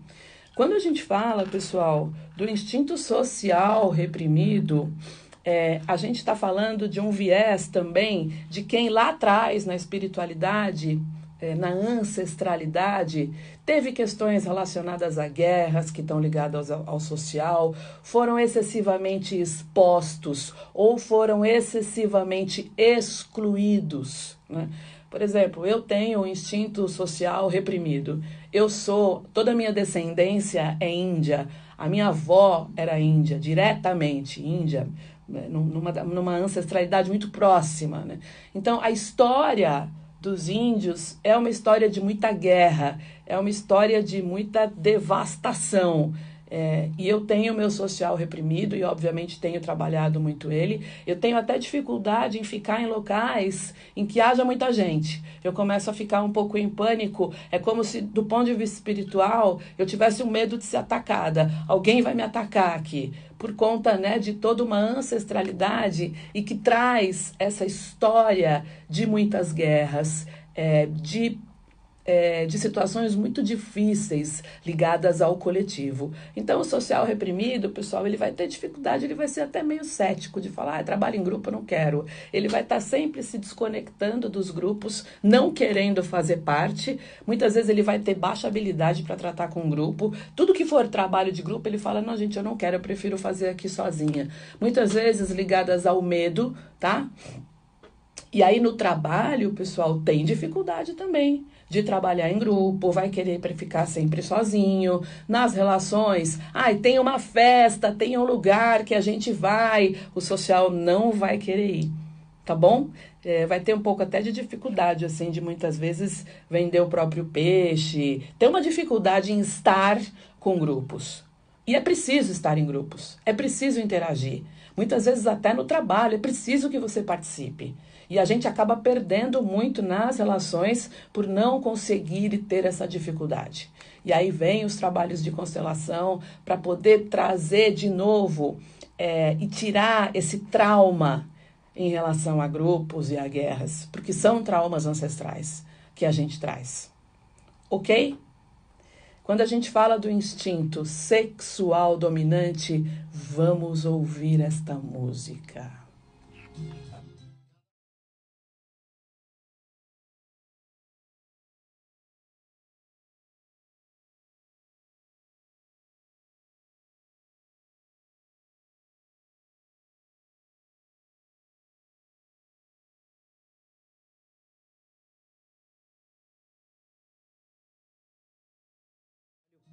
Quando a gente fala, pessoal, do instinto social reprimido, é, a gente está falando de um viés também de quem lá atrás, na espiritualidade, na ancestralidade, teve questões relacionadas a guerras que estão ligadas ao, ao, social, foram excessivamente expostos ou foram excessivamente excluídos. Né? Por exemplo, eu tenho um instinto social reprimido. Eu sou, toda a minha descendência é índia. A minha avó era índia, diretamente índia, né? numa, numa ancestralidade muito próxima. Né? Então, a história dos índios é uma história de muita guerra, é uma história de muita devastação. É, e eu tenho meu social reprimido e, obviamente, tenho trabalhado muito ele. Eu tenho até dificuldade em ficar em locais em que haja muita gente. Eu começo a ficar um pouco em pânico. É como se, do ponto de vista espiritual, eu tivesse um medo de ser atacada. Alguém vai me atacar aqui. Por conta né, de toda uma ancestralidade e que traz essa história de muitas guerras, é, de é, de situações muito difíceis ligadas ao coletivo. Então, o social reprimido, pessoal, ele vai ter dificuldade, ele vai ser até meio cético de falar, ah, trabalho em grupo, não quero. Ele vai estar tá sempre se desconectando dos grupos, não querendo fazer parte. Muitas vezes ele vai ter baixa habilidade para tratar com o grupo. Tudo que for trabalho de grupo, ele fala, não, gente, eu não quero, eu prefiro fazer aqui sozinha. Muitas vezes ligadas ao medo, tá? E aí no trabalho, o pessoal tem dificuldade também de trabalhar em grupo, vai querer ficar sempre sozinho. Nas relações, ai, tem uma festa, tem um lugar que a gente vai, o social não vai querer ir, tá bom? É, vai ter um pouco até de dificuldade, assim, de muitas vezes vender o próprio peixe. Tem uma dificuldade em estar com grupos. E é preciso estar em grupos, é preciso interagir. Muitas vezes até no trabalho, é preciso que você participe. E a gente acaba perdendo muito nas relações por não conseguir ter essa dificuldade. E aí vem os trabalhos de constelação para poder trazer de novo é, e tirar esse trauma em relação a grupos e a guerras, porque são traumas ancestrais que a gente traz. Ok? Quando a gente fala do instinto sexual dominante, vamos ouvir esta música.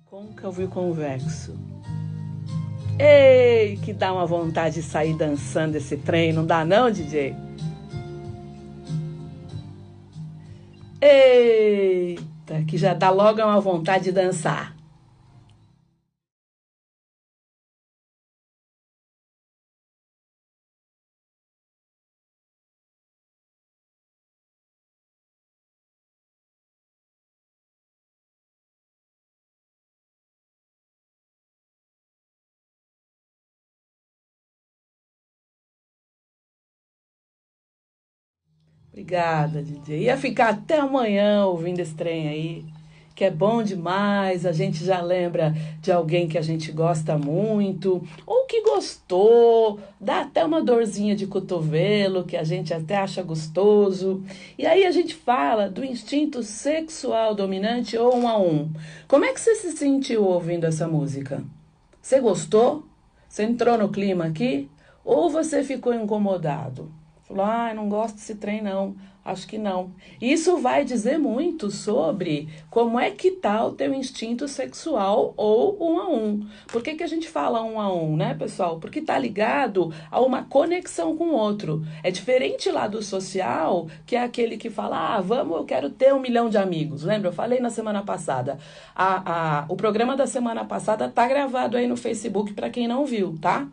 Côncavo e convexo. Ei, que dá uma vontade de sair dançando esse trem, não dá não, DJ? Eita, que já dá logo uma vontade de dançar. Obrigada, DJ. Ia ficar até amanhã ouvindo esse trem aí, que é bom demais. A gente já lembra de alguém que a gente gosta muito, ou que gostou, dá até uma dorzinha de cotovelo, que a gente até acha gostoso. E aí a gente fala do instinto sexual dominante ou um a um. Como é que você se sentiu ouvindo essa música? Você gostou? Você entrou no clima aqui? Ou você ficou incomodado? Falou, ah, não gosto desse trem não. Acho que não. Isso vai dizer muito sobre como é que tá o teu instinto sexual ou um a um. Por que, que a gente fala um a um, né, pessoal? Porque tá ligado a uma conexão com o outro. É diferente lá do social, que é aquele que fala, ah, vamos, eu quero ter um milhão de amigos. Lembra? Eu falei na semana passada. A, a, o programa da semana passada tá gravado aí no Facebook para quem não viu, tá?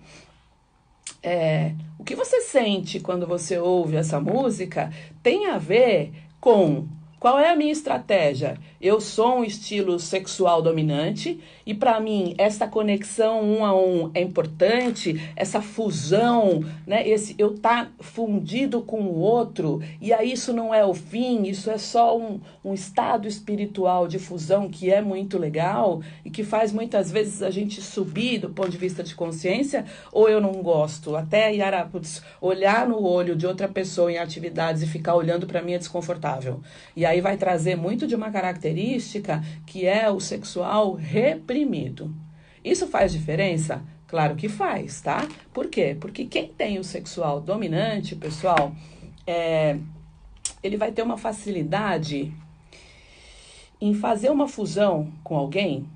É, o que você sente quando você ouve essa música tem a ver com qual é a minha estratégia? Eu sou um estilo sexual dominante e para mim essa conexão um a um é importante, essa fusão, né? Esse eu tá fundido com o outro e aí isso não é o fim, isso é só um, um estado espiritual de fusão que é muito legal e que faz muitas vezes a gente subir do ponto de vista de consciência ou eu não gosto. Até Yara, putz, olhar no olho de outra pessoa em atividades e ficar olhando para mim é desconfortável. E aí vai trazer muito de uma característica que é o sexual reprimido. Isso faz diferença? Claro que faz, tá? Por quê? Porque quem tem o sexual dominante, pessoal, é, ele vai ter uma facilidade em fazer uma fusão com alguém,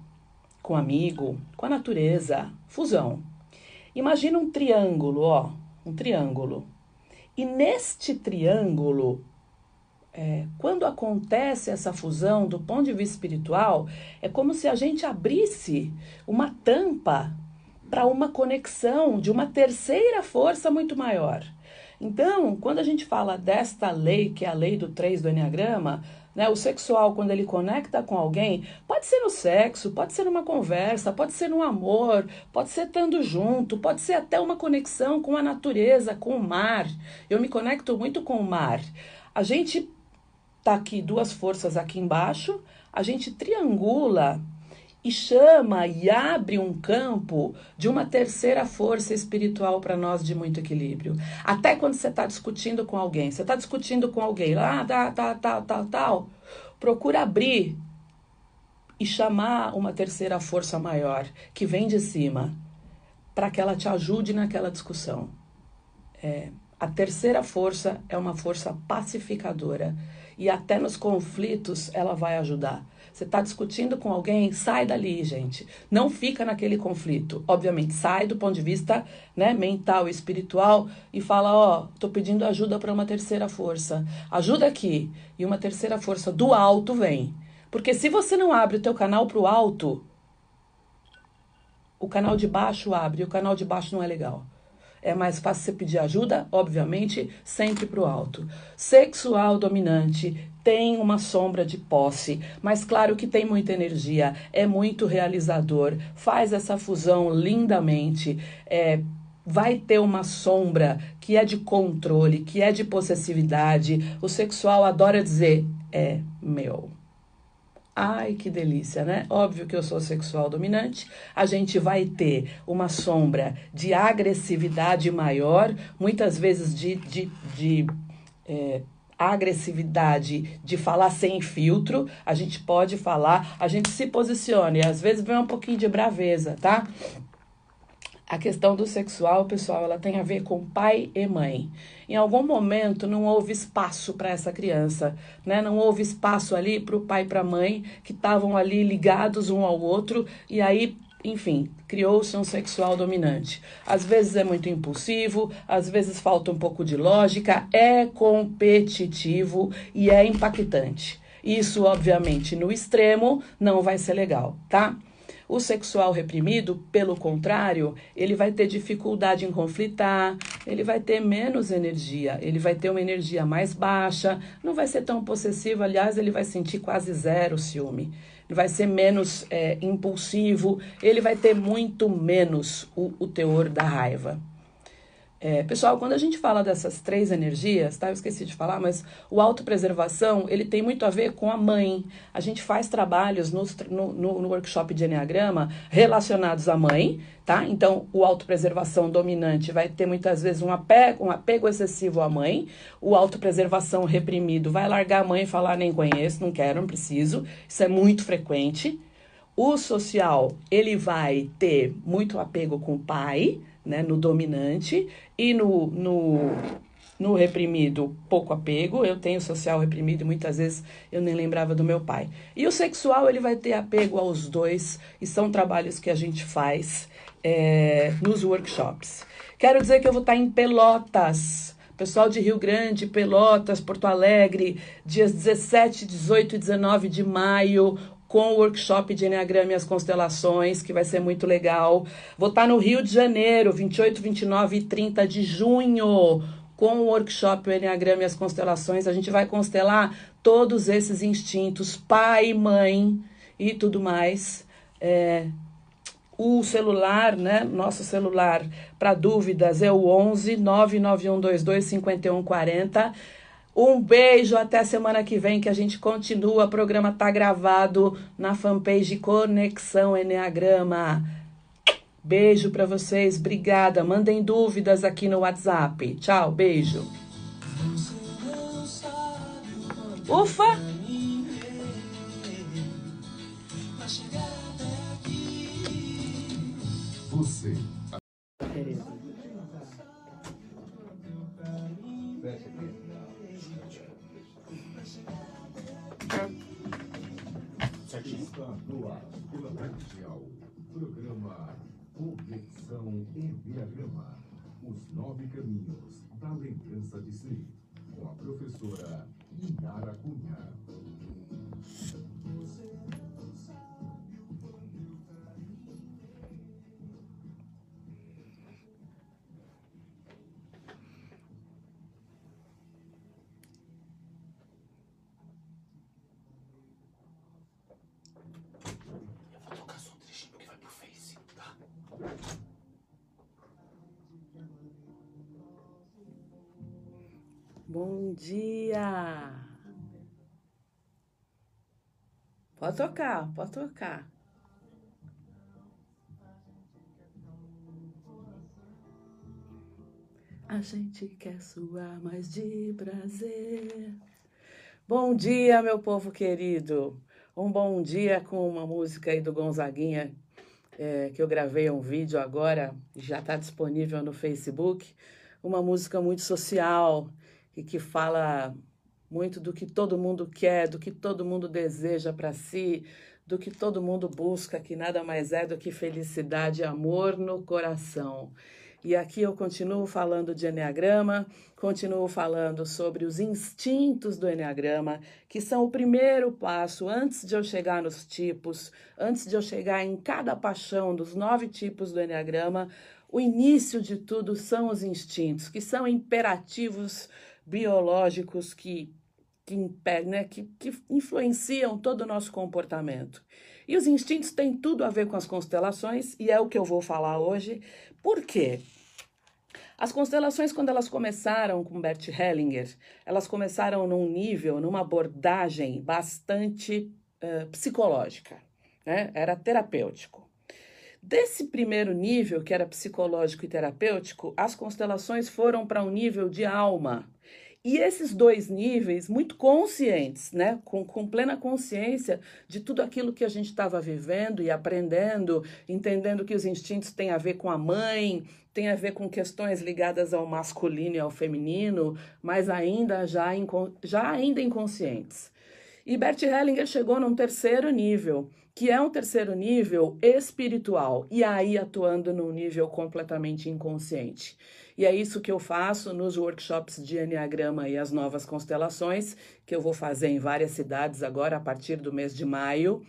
com um amigo, com a natureza. Fusão. Imagina um triângulo, ó, um triângulo. E neste triângulo é, quando acontece essa fusão do ponto de vista espiritual, é como se a gente abrisse uma tampa para uma conexão de uma terceira força muito maior. Então, quando a gente fala desta lei, que é a lei do 3 do Enneagrama, né, o sexual, quando ele conecta com alguém, pode ser no sexo, pode ser numa conversa, pode ser no amor, pode ser estando junto, pode ser até uma conexão com a natureza, com o mar. Eu me conecto muito com o mar. A gente tá aqui duas forças aqui embaixo, a gente triangula e chama e abre um campo de uma terceira força espiritual para nós de muito equilíbrio. Até quando você está discutindo com alguém, você está discutindo com alguém, lá, ah, tá, tá, tal, tal, tal, procura abrir e chamar uma terceira força maior que vem de cima para que ela te ajude naquela discussão. É, a terceira força é uma força pacificadora e até nos conflitos ela vai ajudar. Você está discutindo com alguém, sai dali, gente. Não fica naquele conflito. Obviamente, sai do ponto de vista né, mental e espiritual e fala, ó, oh, tô pedindo ajuda para uma terceira força. Ajuda aqui. E uma terceira força do alto vem. Porque se você não abre o teu canal para o alto, o canal de baixo abre, e o canal de baixo não é legal. É mais fácil você pedir ajuda, obviamente, sempre para o alto. Sexual dominante tem uma sombra de posse, mas claro que tem muita energia, é muito realizador, faz essa fusão lindamente. É, vai ter uma sombra que é de controle, que é de possessividade. O sexual adora dizer: é meu. Ai, que delícia, né? Óbvio que eu sou sexual dominante. A gente vai ter uma sombra de agressividade maior, muitas vezes de, de, de é, agressividade de falar sem filtro. A gente pode falar, a gente se posiciona e às vezes vem um pouquinho de braveza, tá? A questão do sexual, pessoal, ela tem a ver com pai e mãe. Em algum momento não houve espaço para essa criança, né? Não houve espaço ali para o pai e para a mãe que estavam ali ligados um ao outro e aí enfim, criou-se um sexual dominante. Às vezes é muito impulsivo, às vezes falta um pouco de lógica, é competitivo e é impactante. Isso, obviamente, no extremo não vai ser legal, tá? O sexual reprimido, pelo contrário, ele vai ter dificuldade em conflitar, ele vai ter menos energia, ele vai ter uma energia mais baixa, não vai ser tão possessivo, aliás, ele vai sentir quase zero ciúme. Ele vai ser menos é, impulsivo, ele vai ter muito menos o, o teor da raiva. É, pessoal, quando a gente fala dessas três energias, tá? Eu esqueci de falar, mas o autopreservação, ele tem muito a ver com a mãe. A gente faz trabalhos no, no, no workshop de Enneagrama relacionados à mãe, tá? Então, o autopreservação dominante vai ter muitas vezes um apego, um apego excessivo à mãe. O autopreservação reprimido vai largar a mãe e falar, nem conheço, não quero, não preciso. Isso é muito frequente. O social, ele vai ter muito apego com o pai, né, no dominante, e no, no no reprimido, pouco apego. Eu tenho social reprimido e muitas vezes eu nem lembrava do meu pai. E o sexual, ele vai ter apego aos dois, e são trabalhos que a gente faz é, nos workshops. Quero dizer que eu vou estar em Pelotas. Pessoal de Rio Grande, Pelotas, Porto Alegre, dias 17, 18 e 19 de maio, com o workshop de Enneagrama e as Constelações, que vai ser muito legal. Vou estar no Rio de Janeiro, 28, 29 e 30 de junho, com o workshop o Enneagrama e as Constelações. A gente vai constelar todos esses instintos, pai, mãe e tudo mais. É, o celular, né? Nosso celular para dúvidas é o 11 99122 5140. Um beijo até semana que vem que a gente continua. O programa tá gravado na fanpage Conexão Enneagrama. Beijo para vocês, obrigada. Mandem dúvidas aqui no WhatsApp. Tchau, beijo. Ufa! Você pela Mundial. Programa Conexão Enneagrama. Os nove caminhos da lembrança de si. Com a professora Inara Cunha. Bom dia! Pode tocar, pode tocar. A gente quer suar mais de prazer. Bom dia, meu povo querido. Um bom dia com uma música aí do Gonzaguinha, é, que eu gravei um vídeo agora, já está disponível no Facebook. Uma música muito social e que fala muito do que todo mundo quer, do que todo mundo deseja para si, do que todo mundo busca, que nada mais é do que felicidade e amor no coração. E aqui eu continuo falando de Enneagrama, continuo falando sobre os instintos do Enneagrama, que são o primeiro passo antes de eu chegar nos tipos, antes de eu chegar em cada paixão dos nove tipos do Enneagrama. O início de tudo são os instintos, que são imperativos biológicos que, que, né, que, que influenciam todo o nosso comportamento. E os instintos têm tudo a ver com as constelações, e é o que eu vou falar hoje. Por quê? As constelações, quando elas começaram com Bert Hellinger, elas começaram num nível, numa abordagem bastante uh, psicológica, né? era terapêutico. Desse primeiro nível, que era psicológico e terapêutico, as constelações foram para um nível de alma, e esses dois níveis, muito conscientes, né? com, com plena consciência de tudo aquilo que a gente estava vivendo e aprendendo, entendendo que os instintos têm a ver com a mãe, tem a ver com questões ligadas ao masculino e ao feminino, mas ainda já, já ainda inconscientes. E Bert Hellinger chegou num terceiro nível, que é um terceiro nível espiritual, e aí atuando num nível completamente inconsciente. E é isso que eu faço nos workshops de Enneagrama e as novas constelações, que eu vou fazer em várias cidades agora a partir do mês de maio,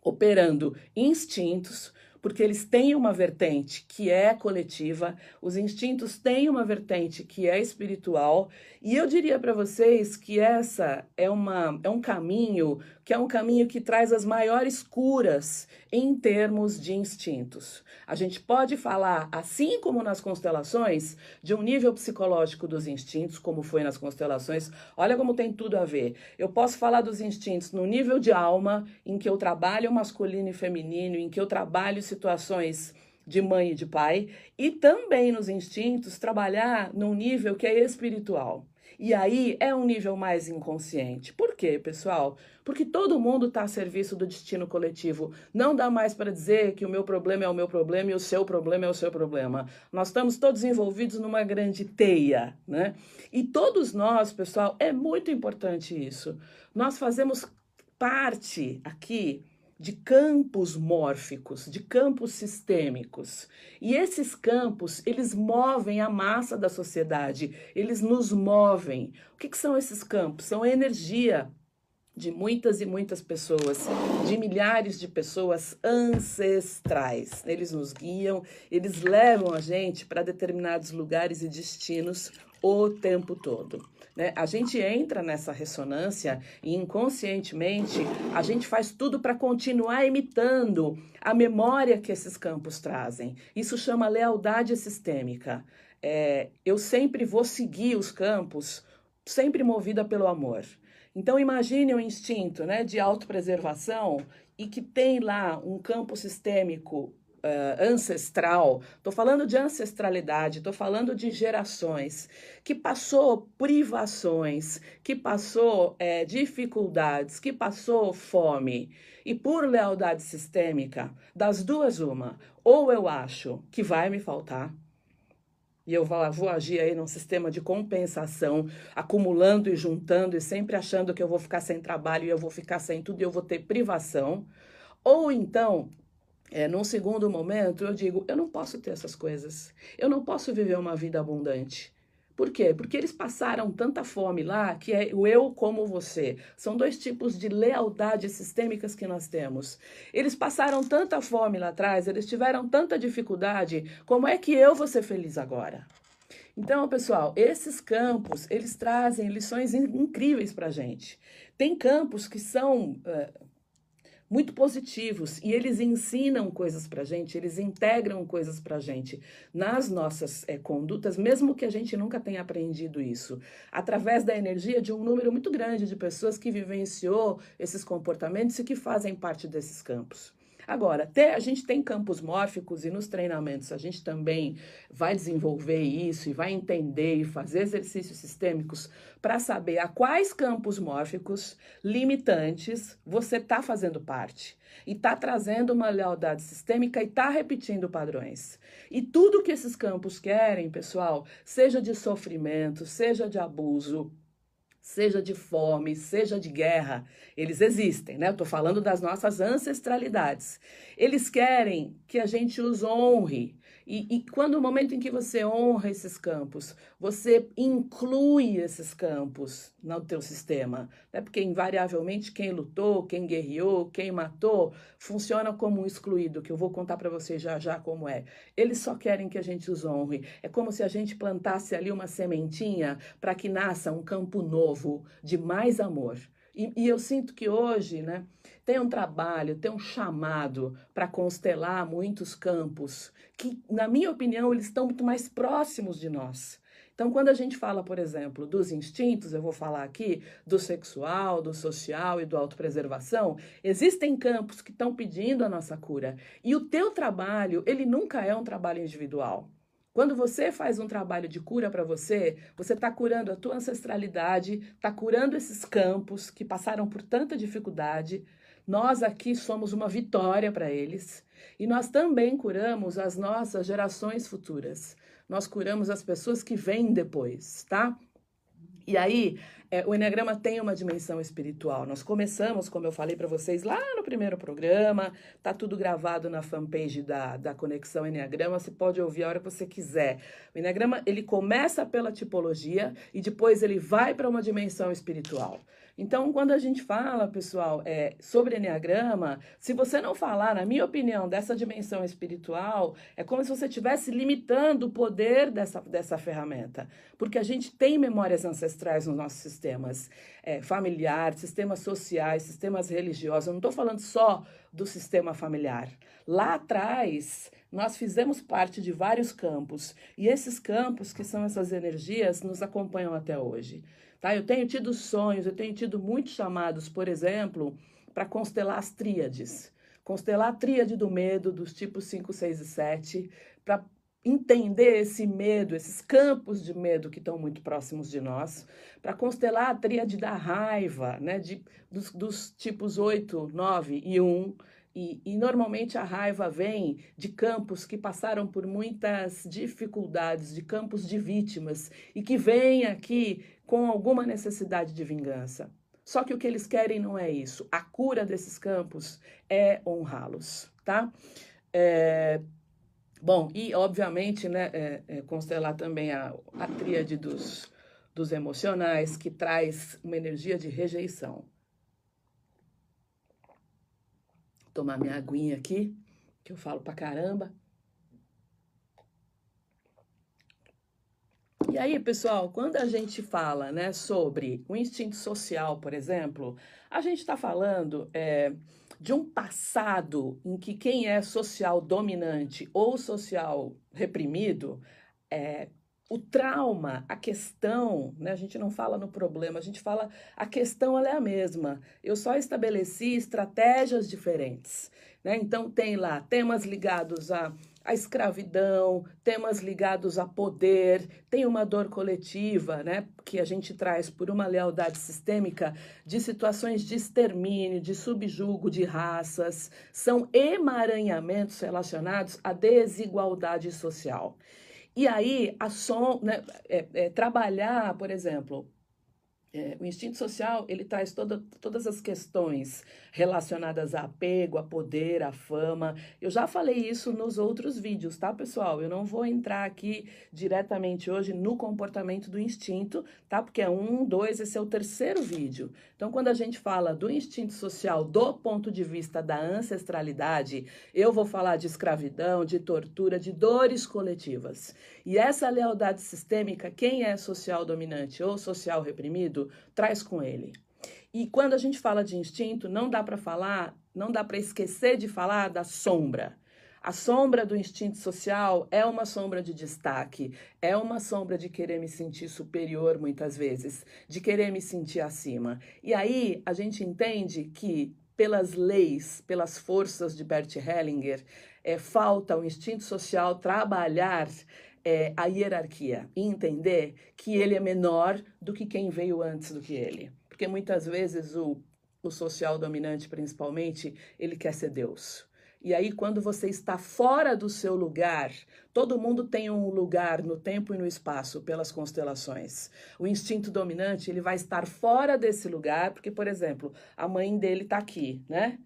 operando instintos, porque eles têm uma vertente que é coletiva, os instintos têm uma vertente que é espiritual, e eu diria para vocês que essa é, uma, é um caminho que é um caminho que traz as maiores curas em termos de instintos. A gente pode falar, assim como nas constelações, de um nível psicológico dos instintos, como foi nas constelações. Olha como tem tudo a ver. Eu posso falar dos instintos no nível de alma, em que eu trabalho masculino e feminino, em que eu trabalho situações de mãe e de pai, e também nos instintos trabalhar num nível que é espiritual. E aí é um nível mais inconsciente. Por quê, pessoal? Porque todo mundo está a serviço do destino coletivo. Não dá mais para dizer que o meu problema é o meu problema e o seu problema é o seu problema. Nós estamos todos envolvidos numa grande teia, né? E todos nós, pessoal, é muito importante isso. Nós fazemos parte aqui de campos mórficos, de campos sistêmicos. E esses campos, eles movem a massa da sociedade, eles nos movem. O que, que são esses campos? São a energia de muitas e muitas pessoas, de milhares de pessoas ancestrais. Eles nos guiam, eles levam a gente para determinados lugares e destinos o tempo todo. Né? A gente entra nessa ressonância e inconscientemente a gente faz tudo para continuar imitando a memória que esses campos trazem. Isso chama lealdade sistêmica. É, eu sempre vou seguir os campos, sempre movida pelo amor. Então imagine um instinto né, de autopreservação e que tem lá um campo sistêmico uh, ancestral, estou falando de ancestralidade, estou falando de gerações, que passou privações, que passou é, dificuldades, que passou fome. E por lealdade sistêmica, das duas, uma, ou eu acho que vai me faltar, e eu vou agir aí num sistema de compensação, acumulando e juntando e sempre achando que eu vou ficar sem trabalho e eu vou ficar sem tudo e eu vou ter privação. Ou então, é, num segundo momento, eu digo: eu não posso ter essas coisas. Eu não posso viver uma vida abundante. Por quê? Porque eles passaram tanta fome lá que é o eu como você. São dois tipos de lealdades sistêmicas que nós temos. Eles passaram tanta fome lá atrás, eles tiveram tanta dificuldade. Como é que eu vou ser feliz agora? Então, pessoal, esses campos, eles trazem lições incríveis para gente. Tem campos que são uh, muito positivos e eles ensinam coisas para gente, eles integram coisas para gente nas nossas é, condutas, mesmo que a gente nunca tenha aprendido isso, através da energia de um número muito grande de pessoas que vivenciou esses comportamentos e que fazem parte desses campos. Agora, a gente tem campos mórficos e nos treinamentos a gente também vai desenvolver isso e vai entender e fazer exercícios sistêmicos para saber a quais campos mórficos limitantes você está fazendo parte e está trazendo uma lealdade sistêmica e está repetindo padrões. E tudo que esses campos querem, pessoal, seja de sofrimento, seja de abuso, seja de fome, seja de guerra, eles existem, né? Eu estou falando das nossas ancestralidades. Eles querem que a gente os honre, e, e quando o momento em que você honra esses campos, você inclui esses campos no teu sistema, né? porque invariavelmente quem lutou, quem guerreou, quem matou, funciona como um excluído, que eu vou contar para vocês já já como é. Eles só querem que a gente os honre. É como se a gente plantasse ali uma sementinha para que nasça um campo novo de mais amor. E, e, eu sinto que hoje, né, tem um trabalho, tem um chamado para constelar muitos campos que, na minha opinião, eles estão muito mais próximos de nós. Então, quando a gente fala, por exemplo, dos instintos, eu vou falar aqui do sexual, do social e do autopreservação, existem campos que estão pedindo a nossa cura. E o teu trabalho, ele nunca é um trabalho individual. Quando você faz um trabalho de cura para você, você está curando a tua ancestralidade, está curando esses campos que passaram por tanta dificuldade. Nós aqui somos uma vitória para eles. E nós também curamos as nossas gerações futuras. Nós curamos as pessoas que vêm depois, tá? E aí, é, o Enneagrama tem uma dimensão espiritual. Nós começamos, como eu falei para vocês lá no primeiro programa, tá tudo gravado na fanpage da, da Conexão Enneagrama, você pode ouvir a hora que você quiser. O Enneagrama, ele começa pela tipologia e depois ele vai para uma dimensão espiritual. Então, quando a gente fala, pessoal, é, sobre Enneagrama, se você não falar, na minha opinião, dessa dimensão espiritual, é como se você estivesse limitando o poder dessa, dessa ferramenta. Porque a gente tem memórias ancestrais nos nossos sistemas é, familiares, sistemas sociais, sistemas religiosos. Eu não estou falando só do sistema familiar. Lá atrás, nós fizemos parte de vários campos. E esses campos, que são essas energias, nos acompanham até hoje. Tá? Eu tenho tido sonhos, eu tenho tido muitos chamados, por exemplo, para constelar as tríades. Constelar a tríade do medo, dos tipos 5, 6 e 7, para entender esse medo, esses campos de medo que estão muito próximos de nós, para constelar a tríade da raiva, né, de, dos, dos tipos 8, 9 e 1. E, e, normalmente a raiva vem de campos que passaram por muitas dificuldades, de campos de vítimas, e que vêm aqui com alguma necessidade de vingança. Só que o que eles querem não é isso. A cura desses campos é honrá-los, tá? É, Bom, e obviamente, né, é, é, constelar também a, a tríade dos, dos emocionais, que traz uma energia de rejeição. Tomar minha aguinha aqui, que eu falo pra caramba. E aí, pessoal, quando a gente fala né, sobre o instinto social, por exemplo, a gente está falando é, de um passado em que quem é social dominante ou social reprimido, é, o trauma, a questão, né, a gente não fala no problema, a gente fala a questão ela é a mesma. Eu só estabeleci estratégias diferentes. Né? Então tem lá temas ligados a a escravidão, temas ligados a poder, tem uma dor coletiva, né, que a gente traz por uma lealdade sistêmica de situações de extermínio, de subjugo de raças, são emaranhamentos relacionados à desigualdade social. E aí, a som, né, é, é, trabalhar, por exemplo, é, o instinto social ele traz toda, todas as questões relacionadas a apego, a poder, a fama. Eu já falei isso nos outros vídeos, tá, pessoal? Eu não vou entrar aqui diretamente hoje no comportamento do instinto, tá? Porque é um, dois, esse é o terceiro vídeo. Então, quando a gente fala do instinto social do ponto de vista da ancestralidade, eu vou falar de escravidão, de tortura, de dores coletivas. E essa lealdade sistêmica, quem é social dominante ou social reprimido, traz com ele. E quando a gente fala de instinto, não dá para falar, não dá para esquecer de falar da sombra. A sombra do instinto social é uma sombra de destaque, é uma sombra de querer me sentir superior muitas vezes, de querer me sentir acima. E aí a gente entende que pelas leis, pelas forças de Bert Hellinger, é, falta o instinto social trabalhar é, a hierarquia e entender que ele é menor do que quem veio antes do que ele. Porque muitas vezes o, o social dominante, principalmente, ele quer ser Deus. E aí, quando você está fora do seu lugar, todo mundo tem um lugar no tempo e no espaço pelas constelações. O instinto dominante, ele vai estar fora desse lugar, porque, por exemplo, a mãe dele está aqui, né?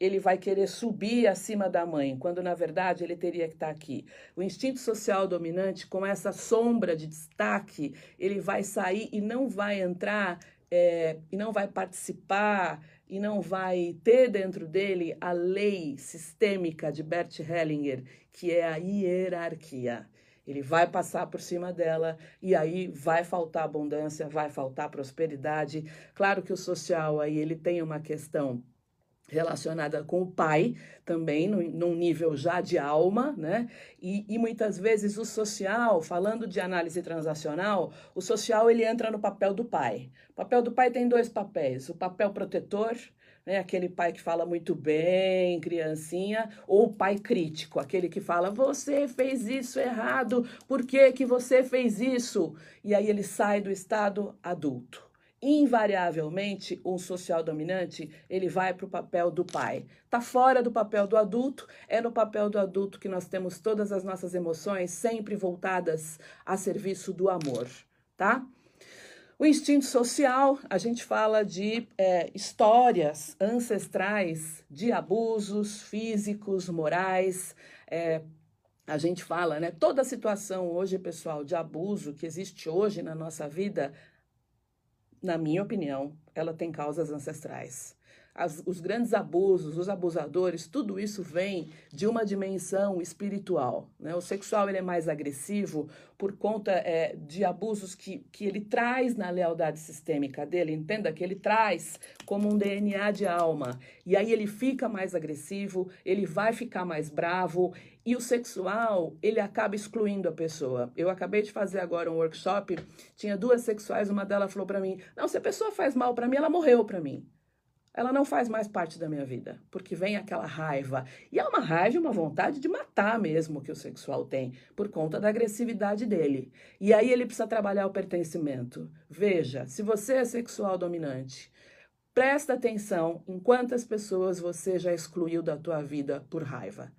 Ele vai querer subir acima da mãe, quando na verdade ele teria que estar aqui. O instinto social dominante, com essa sombra de destaque, ele vai sair e não vai entrar, é, e não vai participar, e não vai ter dentro dele a lei sistêmica de Bert Hellinger, que é a hierarquia. Ele vai passar por cima dela e aí vai faltar abundância, vai faltar prosperidade. Claro que o social aí ele tem uma questão relacionada com o pai, também no, num nível já de alma, né? E, e, muitas vezes o social, falando de análise transacional, o social ele entra no papel do pai. O papel do pai tem dois papéis: o papel protetor, né? Aquele pai que fala muito bem, criancinha, ou o pai crítico, aquele que fala: você fez isso errado, por que que você fez isso? E aí ele sai do estado adulto invariavelmente um social dominante ele vai para o papel do pai tá fora do papel do adulto é no papel do adulto que nós temos todas as nossas emoções sempre voltadas a serviço do amor tá o instinto social a gente fala de é, histórias ancestrais de abusos físicos morais é, a gente fala, né? Toda a situação hoje, pessoal, de abuso que existe hoje na nossa vida na minha opinião, ela tem causas ancestrais. As, os grandes abusos, os abusadores, tudo isso vem de uma dimensão espiritual. Né? O sexual ele é mais agressivo por conta é, de abusos que, que ele traz na lealdade sistêmica dele. Entenda que ele traz como um DNA de alma. E aí ele fica mais agressivo, ele vai ficar mais bravo. E o sexual, ele acaba excluindo a pessoa. Eu acabei de fazer agora um workshop, tinha duas sexuais, uma delas falou para mim: "Não, se a pessoa faz mal para mim, ela morreu para mim". Ela não faz mais parte da minha vida, porque vem aquela raiva. E é uma raiva uma vontade de matar mesmo que o sexual tem, por conta da agressividade dele. E aí ele precisa trabalhar o pertencimento. Veja, se você é sexual dominante, presta atenção em quantas pessoas você já excluiu da tua vida por raiva.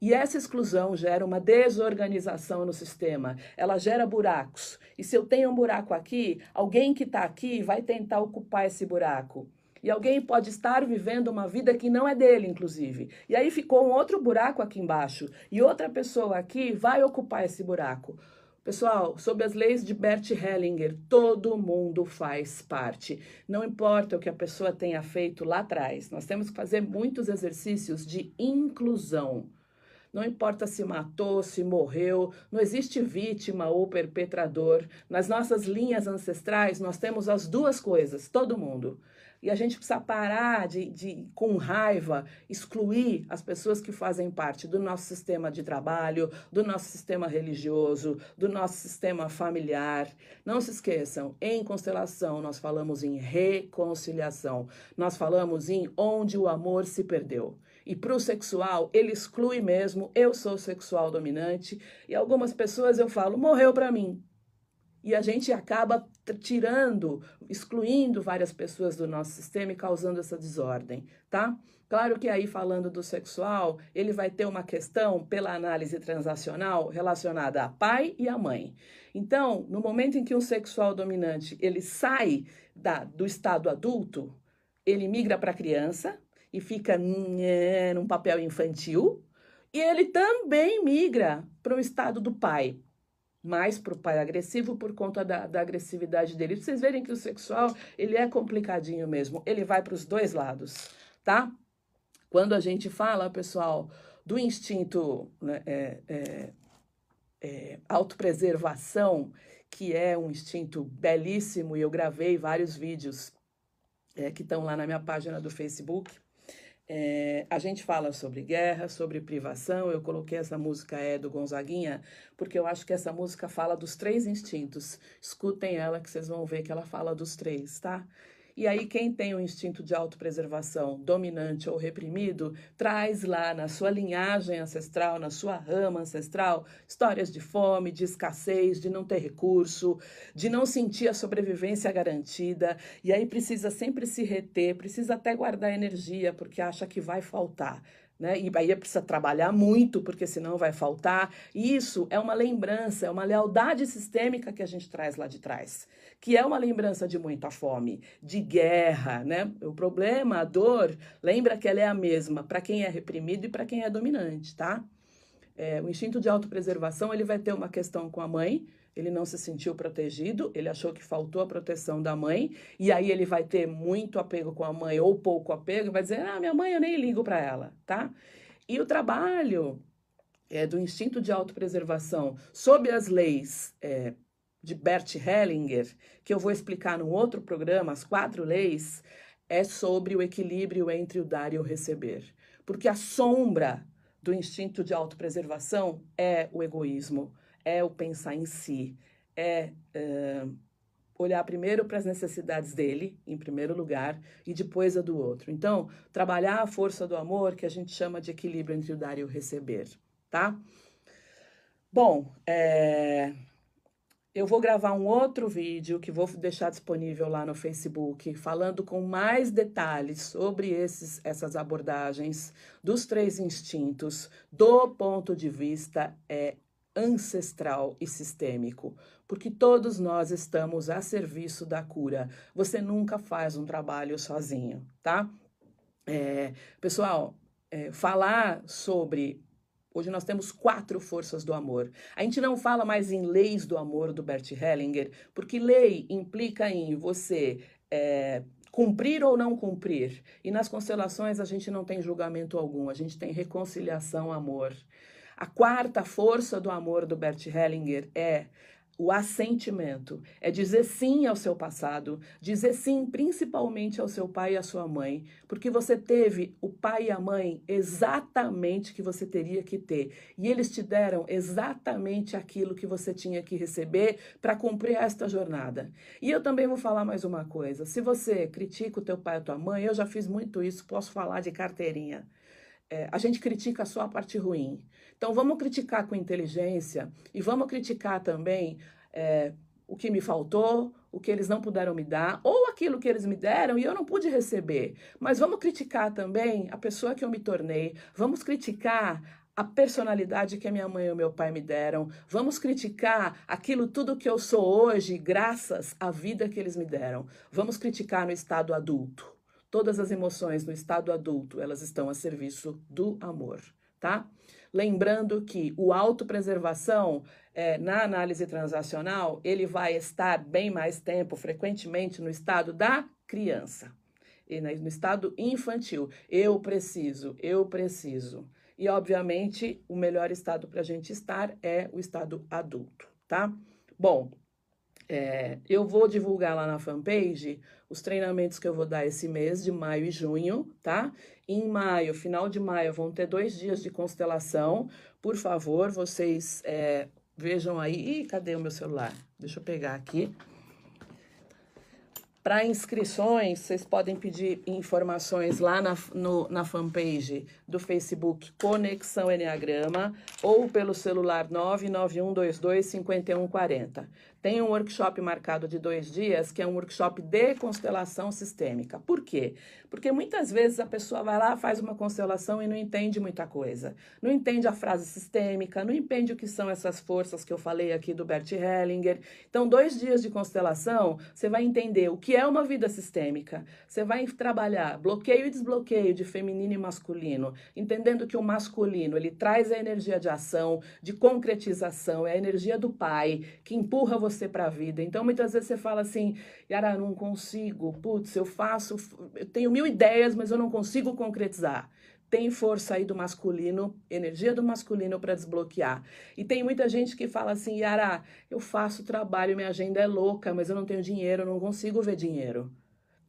E essa exclusão gera uma desorganização no sistema, ela gera buracos. E se eu tenho um buraco aqui, alguém que está aqui vai tentar ocupar esse buraco. E alguém pode estar vivendo uma vida que não é dele, inclusive. E aí ficou um outro buraco aqui embaixo. E outra pessoa aqui vai ocupar esse buraco. Pessoal, sob as leis de Bert Hellinger, todo mundo faz parte. Não importa o que a pessoa tenha feito lá atrás, nós temos que fazer muitos exercícios de inclusão. Não importa se matou, se morreu, não existe vítima ou perpetrador. Nas nossas linhas ancestrais, nós temos as duas coisas, todo mundo. E a gente precisa parar de, de, com raiva, excluir as pessoas que fazem parte do nosso sistema de trabalho, do nosso sistema religioso, do nosso sistema familiar. Não se esqueçam, em constelação nós falamos em reconciliação, nós falamos em onde o amor se perdeu. E para o sexual, ele exclui mesmo, eu sou sexual dominante, e algumas pessoas eu falo, morreu para mim. E a gente acaba tirando, excluindo várias pessoas do nosso sistema e causando essa desordem, tá? Claro que aí falando do sexual, ele vai ter uma questão pela análise transacional relacionada a pai e a mãe. Então, no momento em que um sexual dominante, ele sai da, do estado adulto, ele migra para a criança, e fica num papel infantil, e ele também migra para o estado do pai, mais para o pai agressivo por conta da, da agressividade dele. Vocês verem que o sexual, ele é complicadinho mesmo, ele vai para os dois lados, tá? Quando a gente fala, pessoal, do instinto né, é, é, é, autopreservação, que é um instinto belíssimo, e eu gravei vários vídeos é, que estão lá na minha página do Facebook, é, a gente fala sobre guerra, sobre privação. Eu coloquei essa música é do Gonzaguinha porque eu acho que essa música fala dos três instintos. Escutem ela que vocês vão ver que ela fala dos três, tá? E aí, quem tem o instinto de autopreservação dominante ou reprimido, traz lá na sua linhagem ancestral, na sua rama ancestral, histórias de fome, de escassez, de não ter recurso, de não sentir a sobrevivência garantida. E aí precisa sempre se reter, precisa até guardar energia, porque acha que vai faltar né? E aí precisa trabalhar muito, porque senão vai faltar. Isso é uma lembrança, é uma lealdade sistêmica que a gente traz lá de trás, que é uma lembrança de muita fome, de guerra, né? O problema, a dor, lembra que ela é a mesma para quem é reprimido e para quem é dominante, tá? É, o instinto de autopreservação, ele vai ter uma questão com a mãe, ele não se sentiu protegido, ele achou que faltou a proteção da mãe, e aí ele vai ter muito apego com a mãe ou pouco apego, vai dizer: Ah, minha mãe eu nem ligo para ela, tá? E o trabalho é, do instinto de autopreservação sob as leis é, de Bert Hellinger, que eu vou explicar num outro programa, as quatro leis, é sobre o equilíbrio entre o dar e o receber. Porque a sombra do instinto de autopreservação é o egoísmo é o pensar em si, é, é olhar primeiro para as necessidades dele, em primeiro lugar, e depois a do outro. Então, trabalhar a força do amor, que a gente chama de equilíbrio entre o dar e o receber, tá? Bom, é, eu vou gravar um outro vídeo que vou deixar disponível lá no Facebook, falando com mais detalhes sobre esses, essas abordagens dos três instintos, do ponto de vista é, ancestral e sistêmico, porque todos nós estamos a serviço da cura. Você nunca faz um trabalho sozinho, tá? É, pessoal, é, falar sobre. Hoje nós temos quatro forças do amor. A gente não fala mais em leis do amor do Bert Hellinger, porque lei implica em você é, cumprir ou não cumprir. E nas constelações a gente não tem julgamento algum, a gente tem reconciliação, amor. A quarta força do amor do Bert Hellinger é o assentimento, é dizer sim ao seu passado, dizer sim principalmente ao seu pai e à sua mãe, porque você teve o pai e a mãe exatamente que você teria que ter, e eles te deram exatamente aquilo que você tinha que receber para cumprir esta jornada. E eu também vou falar mais uma coisa, se você critica o teu pai ou tua mãe, eu já fiz muito isso, posso falar de carteirinha. É, a gente critica só a parte ruim. Então vamos criticar com inteligência e vamos criticar também é, o que me faltou, o que eles não puderam me dar, ou aquilo que eles me deram e eu não pude receber. Mas vamos criticar também a pessoa que eu me tornei, vamos criticar a personalidade que a minha mãe e o meu pai me deram, vamos criticar aquilo tudo que eu sou hoje, graças à vida que eles me deram. Vamos criticar no estado adulto. Todas as emoções no estado adulto, elas estão a serviço do amor, tá? Lembrando que o autopreservação, é, na análise transacional, ele vai estar bem mais tempo, frequentemente, no estado da criança. E no estado infantil. Eu preciso, eu preciso. E, obviamente, o melhor estado para a gente estar é o estado adulto, tá? Bom, é, eu vou divulgar lá na fanpage os treinamentos que eu vou dar esse mês de maio e junho, tá? Em maio, final de maio, vão ter dois dias de constelação. Por favor, vocês é, vejam aí. Ih, cadê o meu celular? Deixa eu pegar aqui. Para inscrições, vocês podem pedir informações lá na, no, na fanpage do Facebook Conexão Enneagrama ou pelo celular 991225140. Tem um workshop marcado de dois dias, que é um workshop de constelação sistêmica. Por quê? Porque muitas vezes a pessoa vai lá, faz uma constelação e não entende muita coisa. Não entende a frase sistêmica, não entende o que são essas forças que eu falei aqui do Bert Hellinger. Então, dois dias de constelação, você vai entender o que é uma vida sistêmica. Você vai trabalhar bloqueio e desbloqueio de feminino e masculino, entendendo que o masculino, ele traz a energia de ação, de concretização, é a energia do pai, que empurra você você para a vida. Então, muitas vezes você fala assim, Yara, não consigo, putz, eu faço, eu tenho mil ideias, mas eu não consigo concretizar. Tem força aí do masculino, energia do masculino para desbloquear. E tem muita gente que fala assim, Yara, eu faço trabalho, minha agenda é louca, mas eu não tenho dinheiro, não consigo ver dinheiro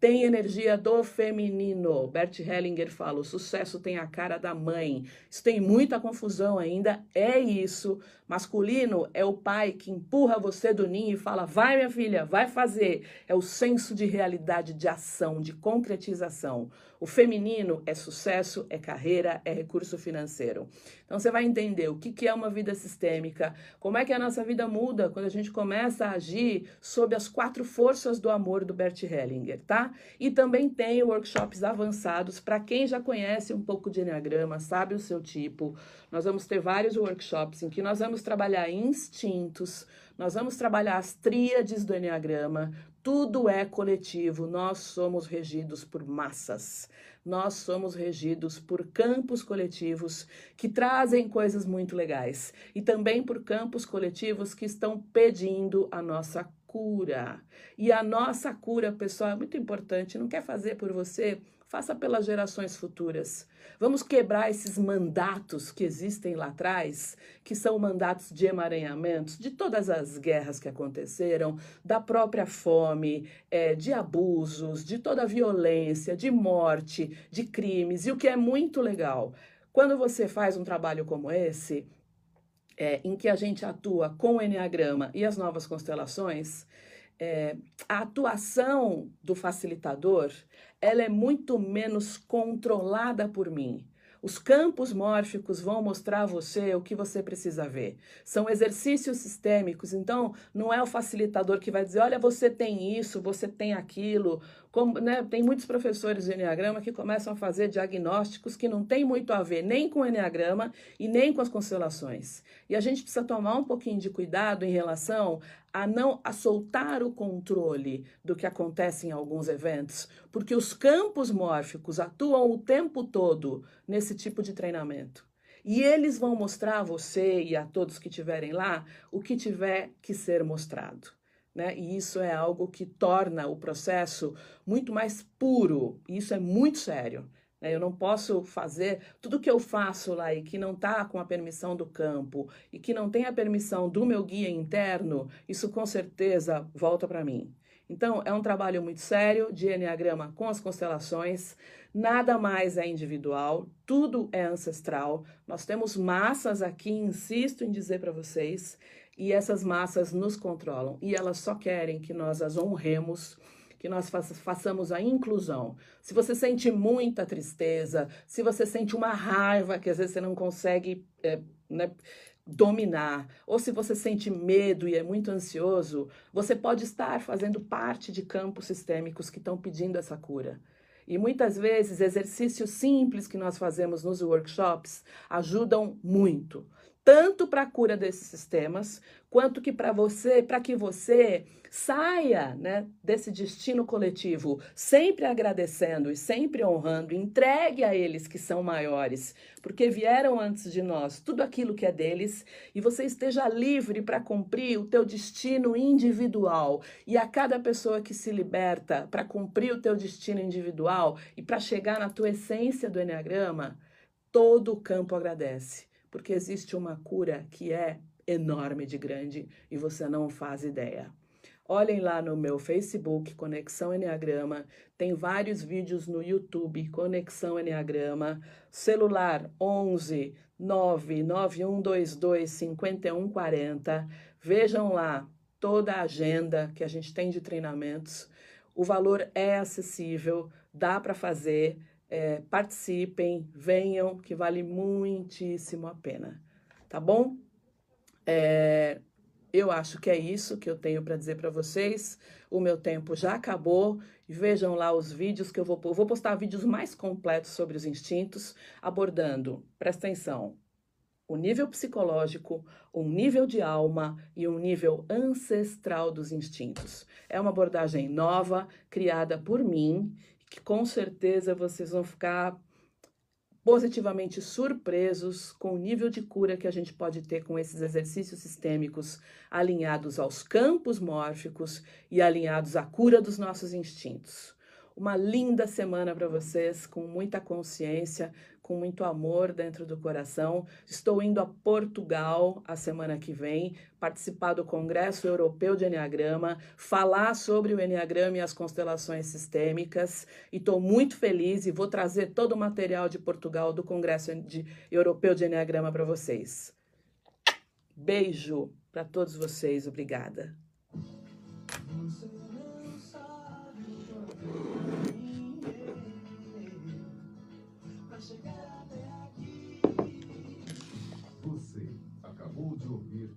tem energia do feminino. Bert Hellinger fala: o sucesso tem a cara da mãe. Isso tem muita confusão ainda. É isso. Masculino é o pai que empurra você do ninho e fala: vai, minha filha, vai fazer. É o senso de realidade, de ação, de concretização. O feminino é sucesso, é carreira, é recurso financeiro. Então você vai entender o que, é uma vida sistêmica, como é que a nossa vida muda quando a gente começa a agir sob as quatro forças do amor do Bert Hellinger, tá? E também tem workshops avançados para quem já conhece um pouco de Enneagrama, sabe o seu tipo. Nós vamos ter vários workshops em que nós vamos trabalhar instintos, nós vamos trabalhar as tríades do Enneagrama, tudo é coletivo, nós somos regidos por massas. Nós somos regidos por campos coletivos que trazem coisas muito legais e também por campos coletivos que estão pedindo a nossa cura. E a nossa cura, pessoal, é muito importante. Não quer fazer por você? Faça pelas gerações futuras. Vamos quebrar esses mandatos que existem lá atrás, que são mandatos de emaranhamentos de todas as guerras que aconteceram, da própria fome, é, de abusos, de toda a violência, de morte, de crimes. E o que é muito legal, quando você faz um trabalho como esse, é, em que a gente atua com o Enneagrama e as novas constelações, é, a atuação do facilitador ela é muito menos controlada por mim. Os campos mórficos vão mostrar a você o que você precisa ver. São exercícios sistêmicos, então não é o facilitador que vai dizer: olha, você tem isso, você tem aquilo, como, né, tem muitos professores de Enneagrama que começam a fazer diagnósticos que não tem muito a ver nem com o Enneagrama e nem com as constelações. E a gente precisa tomar um pouquinho de cuidado em relação a não a soltar o controle do que acontece em alguns eventos, porque os campos mórficos atuam o tempo todo nesse tipo de treinamento. E eles vão mostrar a você e a todos que estiverem lá o que tiver que ser mostrado. Né? E isso é algo que torna o processo muito mais puro. E isso é muito sério. Né? Eu não posso fazer tudo que eu faço lá e que não está com a permissão do campo e que não tem a permissão do meu guia interno, isso com certeza volta para mim. Então, é um trabalho muito sério de Enneagrama com as constelações. Nada mais é individual, tudo é ancestral. Nós temos massas aqui, insisto em dizer para vocês, e essas massas nos controlam e elas só querem que nós as honremos que nós façamos a inclusão. Se você sente muita tristeza, se você sente uma raiva que às vezes você não consegue é, né, dominar, ou se você sente medo e é muito ansioso, você pode estar fazendo parte de campos sistêmicos que estão pedindo essa cura. E muitas vezes exercícios simples que nós fazemos nos workshops ajudam muito tanto para a cura desses sistemas, quanto que para você, para que você saia, né, desse destino coletivo, sempre agradecendo e sempre honrando, entregue a eles que são maiores, porque vieram antes de nós, tudo aquilo que é deles, e você esteja livre para cumprir o teu destino individual. E a cada pessoa que se liberta para cumprir o teu destino individual e para chegar na tua essência do enneagrama, todo o campo agradece porque existe uma cura que é enorme de grande e você não faz ideia. Olhem lá no meu Facebook, Conexão Enneagrama. Tem vários vídeos no YouTube, Conexão Enneagrama. Celular 11 99122 5140. Vejam lá toda a agenda que a gente tem de treinamentos. O valor é acessível, dá para fazer é, participem, venham, que vale muitíssimo a pena, tá bom? É, eu acho que é isso que eu tenho para dizer para vocês. O meu tempo já acabou. Vejam lá os vídeos que eu vou eu vou postar vídeos mais completos sobre os instintos, abordando, presta atenção, o nível psicológico, um nível de alma e um nível ancestral dos instintos. É uma abordagem nova, criada por mim que com certeza vocês vão ficar positivamente surpresos com o nível de cura que a gente pode ter com esses exercícios sistêmicos alinhados aos campos mórficos e alinhados à cura dos nossos instintos. Uma linda semana para vocês, com muita consciência, com muito amor dentro do coração. Estou indo a Portugal a semana que vem, participar do Congresso Europeu de Enneagrama, falar sobre o Enneagrama e as constelações sistêmicas. E estou muito feliz e vou trazer todo o material de Portugal do Congresso de, Europeu de Enneagrama para vocês. Beijo para todos vocês, obrigada.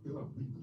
pela vida.